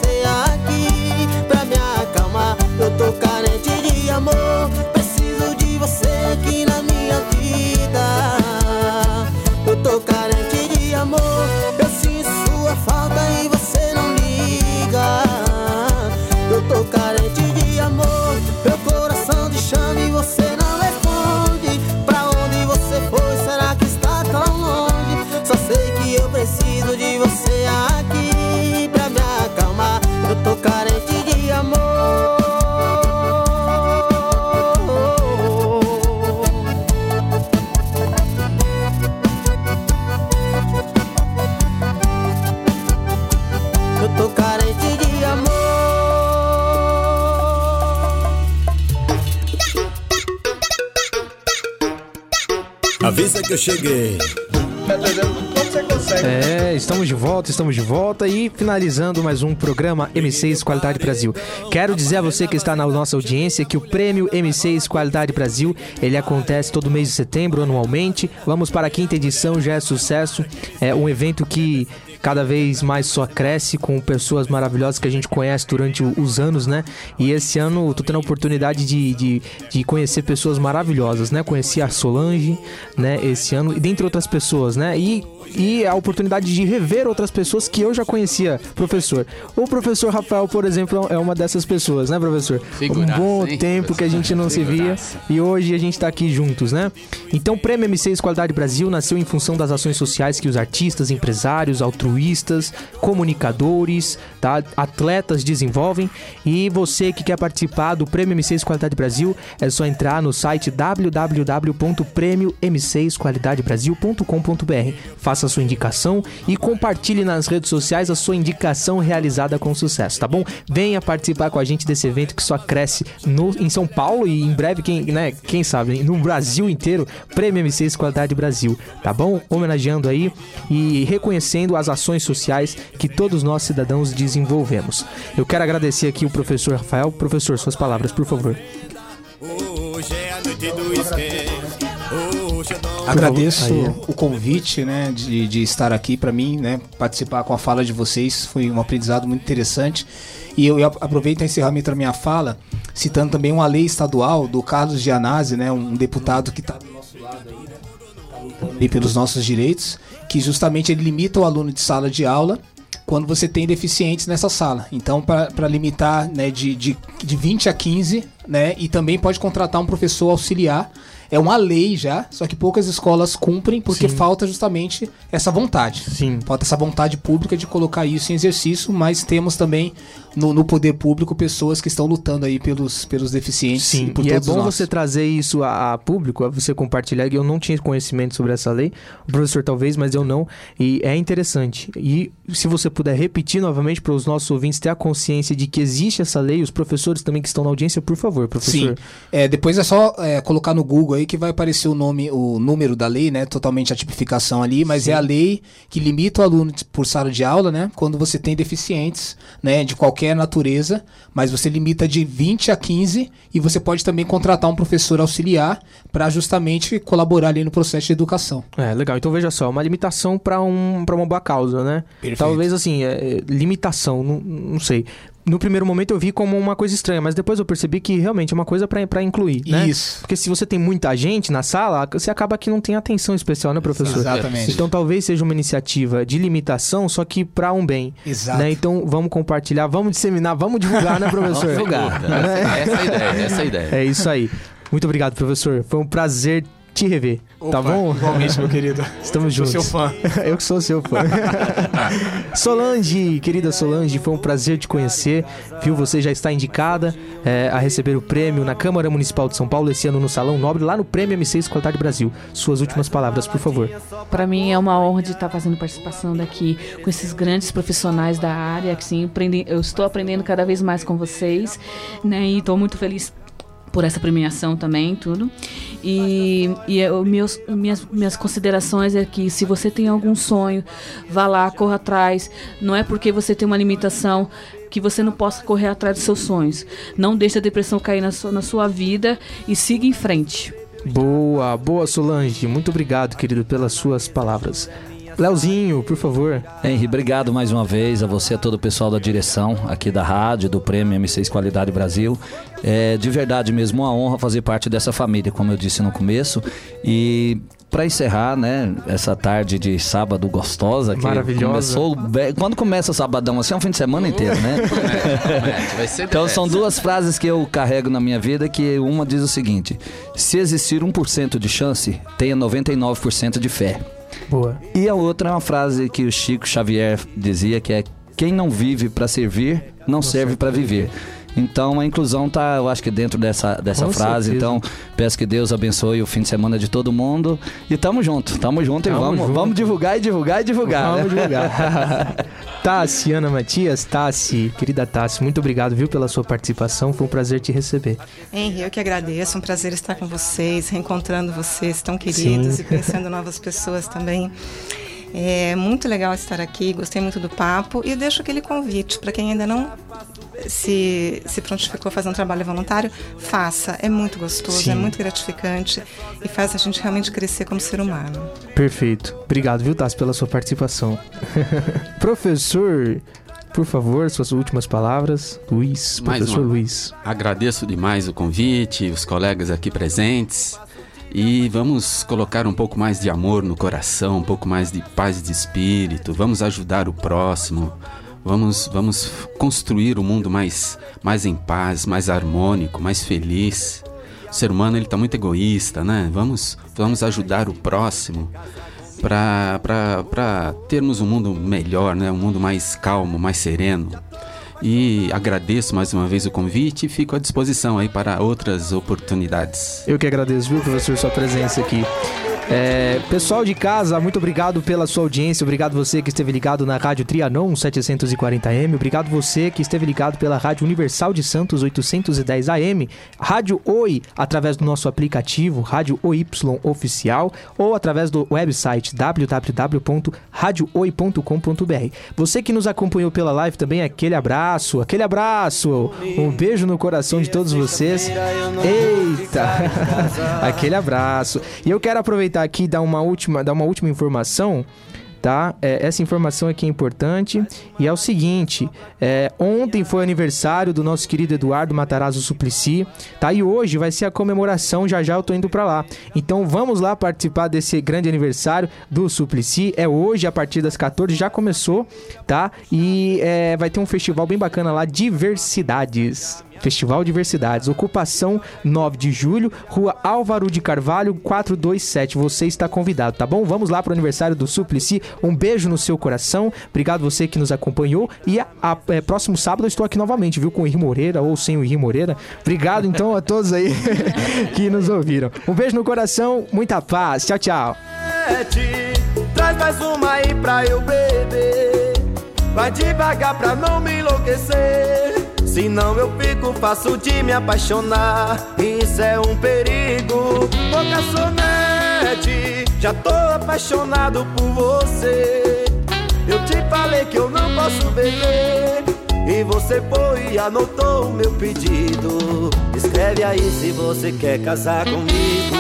eu cheguei. É, estamos de volta, estamos de volta e finalizando mais um programa M6 Qualidade Brasil. Quero dizer a você que está na nossa audiência que o prêmio M6 Qualidade Brasil, ele acontece todo mês de setembro, anualmente. Vamos para a quinta edição, já é sucesso. É um evento que cada vez mais só cresce com pessoas maravilhosas que a gente conhece durante os anos, né? E esse ano eu tô tendo a oportunidade de, de, de conhecer pessoas maravilhosas, né? Conheci a Solange, né? Esse ano, e dentre outras pessoas, né? E, e a oportunidade de rever outras pessoas que eu já conhecia, professor. O professor Rafael, por exemplo, é uma dessas pessoas, né, professor? Figuraça, um bom hein, tempo que a gente não se via e hoje a gente tá aqui juntos, né? Então, o Prêmio M6 Qualidade Brasil nasceu em função das ações sociais que os artistas, empresários, altruístas, comunicadores, tá? atletas desenvolvem. E você que quer participar do Prêmio M6 Qualidade Brasil, é só entrar no site www.prêmio-m6qualidadebrasil.com.br. Faça a sua indicação e compartilhe nas redes sociais a sua indicação realizada com sucesso, tá bom? Venha participar com a gente desse evento que só cresce no, em São Paulo e em breve, quem, né, quem sabe, no Brasil inteiro, Prêmio M6 Qualidade Brasil, tá bom? Homenageando aí e reconhecendo as ações sociais que todos nós cidadãos desenvolvemos. Eu quero agradecer aqui o professor Rafael. Professor, suas palavras, por favor. Hoje é a noite do esquema. Agradeço Aí. o convite, né, de, de estar aqui para mim, né, participar com a fala de vocês. Foi um aprendizado muito interessante. E eu aproveito o encerramento da minha fala, citando também uma lei estadual do Carlos Gianazzi, né, um deputado que está do nosso lado aí, né, tá lutando pelos nossos direitos, que justamente ele limita o aluno de sala de aula quando você tem deficientes nessa sala. Então, para limitar né, de, de, de 20 a 15, né, e também pode contratar um professor auxiliar. É uma lei já, só que poucas escolas cumprem porque Sim. falta justamente essa vontade. Sim. Falta essa vontade pública de colocar isso em exercício, mas temos também no, no poder público pessoas que estão lutando aí pelos, pelos deficientes Sim, e por e é bom nós. você trazer isso a, a público, a você compartilhar. Eu não tinha conhecimento sobre essa lei, o professor talvez, mas eu não. E é interessante. E se você puder repetir novamente para os nossos ouvintes ter a consciência de que existe essa lei, os professores também que estão na audiência, por favor, professor. Sim. É, depois é só é, colocar no Google aí que vai aparecer o nome, o número da lei, né? Totalmente a tipificação ali, mas Sim. é a lei que limita o aluno por sala de aula, né? Quando você tem deficientes, né? De qualquer natureza, mas você limita de 20 a 15 e você pode também contratar um professor auxiliar para justamente colaborar ali no processo de educação. É, legal. Então veja só, uma limitação para um, pra uma boa causa, né? Perfeito. Talvez assim, é, é, limitação, não, não sei. No primeiro momento eu vi como uma coisa estranha, mas depois eu percebi que realmente é uma coisa pra pra incluir, né? Isso. Porque se você tem muita gente na sala, você acaba que não tem atenção especial, né, professor? Exatamente. Então talvez seja uma iniciativa de limitação, só que pra um bem. Exato. Né? Então vamos compartilhar, vamos disseminar, vamos divulgar, né, professor? Vamos divulgar. Né? Essa é a ideia, essa é a ideia. É isso aí. Muito obrigado, professor. Foi um prazer te rever. tá Opa, bom? igualmente, meu querido. Estamos Sou juntos. seu fã. Eu que sou seu fã. Solange, querida Solange, foi um prazer te conhecer. Viu, você já está indicada é, a receber o prêmio na Câmara Municipal de São Paulo esse ano no Salão Nobre, lá no Prêmio M6 Qualidade Brasil. Suas últimas palavras, por favor. Para mim é uma honra de estar fazendo participação daqui com esses grandes profissionais da área, que sim, aprendi- eu estou aprendendo cada vez mais com vocês, né? E estou muito feliz por essa premiação também, tudo. E, e eu- meus, minhas, minhas considerações é que se você tem algum sonho, vá lá, corra atrás. Não é porque você tem uma limitação que você não possa correr atrás dos seus sonhos. Não deixe a depressão cair na sua, na sua vida e siga em frente. Boa, boa Solange. Muito obrigado, querido, pelas suas palavras. Leozinho, por favor. Henry, obrigado mais uma vez a você, a todo o pessoal da direção aqui da rádio, do Prêmio M6 Qualidade Brasil. É de verdade mesmo uma honra fazer parte dessa família, como eu disse no começo. E para encerrar, né, essa tarde de sábado gostosa, que Maravilhosa. começou quando começa o sabadão assim, é um fim de semana inteiro, né? Ser Então são duas frases que eu carrego na minha vida que uma diz o seguinte: se existir 1% de chance, tenha 99% de fé. Boa. E a outra é uma frase que o Chico Xavier dizia que é quem não vive para servir, não serve para viver. Então a inclusão tá, eu acho que dentro dessa, dessa Com frase. certeza. Então, peço que Deus abençoe o fim de semana de todo mundo. E tamo junto, tamo junto Tamo e vamos, junto. vamos divulgar e divulgar e divulgar. Vamos né? divulgar. Tassi, Ana Matias, Tassi, querida Tassi, muito obrigado, viu, pela sua participação. Foi um prazer te receber. Henry, eu que agradeço. Um prazer estar com vocês, reencontrando vocês tão queridos Sim. e conhecendo novas pessoas também. É muito legal estar aqui, gostei muito do papo e eu deixo aquele convite para quem ainda não se, se prontificou a fazer um trabalho voluntário, faça. É muito gostoso, Sim. é muito gratificante e faz a gente realmente crescer como ser humano. Perfeito. Obrigado, viu, Tassi, pela sua participação. Professor, por favor, suas últimas palavras. Luiz, Mais professor uma- Luiz. Agradeço demais o convite, os colegas aqui presentes. E vamos colocar um pouco mais de amor no coração, um pouco mais de paz de espírito. Vamos ajudar o próximo. Vamos, vamos construir um mundo mais, mais em paz, mais harmônico, mais feliz. O ser humano ele está muito egoísta, né? Vamos, vamos ajudar o próximo para termos um mundo melhor, né? Um mundo mais calmo, mais sereno. E agradeço mais uma vez o convite e fico à disposição aí para outras oportunidades. Eu que agradeço, viu, professor, sua presença aqui. É, pessoal de casa, muito obrigado pela sua audiência. Obrigado você que esteve ligado na Rádio Trianon 740M. Obrigado você que esteve ligado pela Rádio Universal de Santos 810 AM. Rádio Oi, através do nosso aplicativo Rádio OY Oficial ou através do website www.radiooi.com.br. Você que nos acompanhou pela live também, aquele abraço, aquele abraço. Um beijo no coração de todos vocês. Eita! aquele abraço. E eu quero aproveitar aqui e dar uma última, dar uma última informação. Tá? É, essa informação aqui é importante e é o seguinte: é, ontem foi aniversário do nosso querido Eduardo Matarazzo Suplicy, tá? E hoje vai ser a comemoração, já já eu tô indo pra lá. Então vamos lá participar desse grande aniversário do Suplicy. É hoje, a partir das 14, já começou, tá? E é, vai ter um festival bem bacana lá, Diversidades. Festival Diversidades, ocupação 9 de julho, Rua Álvaro de Carvalho 427. Você está convidado, tá bom? Vamos lá pro aniversário do Suplicy. Um beijo no seu coração. Obrigado você que nos acompanhou. E a, a- é, próximo sábado eu estou aqui novamente, viu? Com o Henri Moreira ou sem o Henri Moreira. Obrigado então a todos aí que nos ouviram. Um beijo no coração, muita paz. Tchau, tchau. Traz mais uma aí pra eu beber. Vai devagar pra não me enlouquecer. Senão eu fico fácil de me apaixonar. Isso é um perigo. Ô garçonete, já tô apaixonado por você. Eu te falei que eu não posso beber. E você foi e anotou o meu pedido. Escreve aí se você quer casar comigo.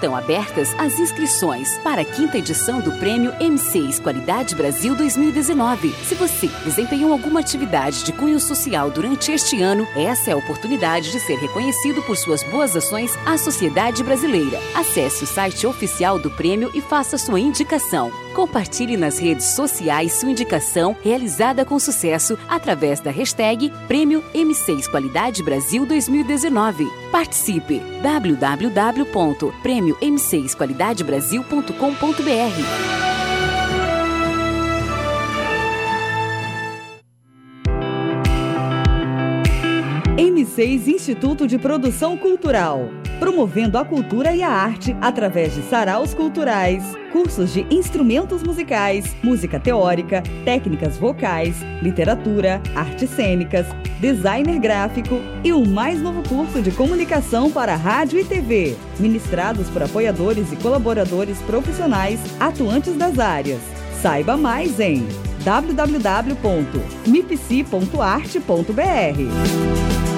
Estão abertas as inscrições para a quinta edição do Prêmio M6 Qualidade Brasil 2019. Se você desempenhou alguma atividade de cunho social durante este ano, essa é a oportunidade de ser reconhecido por suas boas ações à sociedade brasileira. Acesse o site oficial do prêmio e faça sua indicação. Compartilhe nas redes sociais sua indicação realizada com sucesso através da hashtag Prêmio M6 Qualidade Brasil 2019. Participe! www.prêmio-m6qualidadebrasil.com.br M6 Instituto de Produção Cultural. Promovendo a cultura e a arte através de saraus culturais, cursos de instrumentos musicais, música teórica, técnicas vocais, literatura, artes cênicas, designer gráfico e o mais novo curso de comunicação para rádio e TV, ministrados por apoiadores e colaboradores profissionais atuantes das áreas. Saiba mais em www.mipc.arte.br.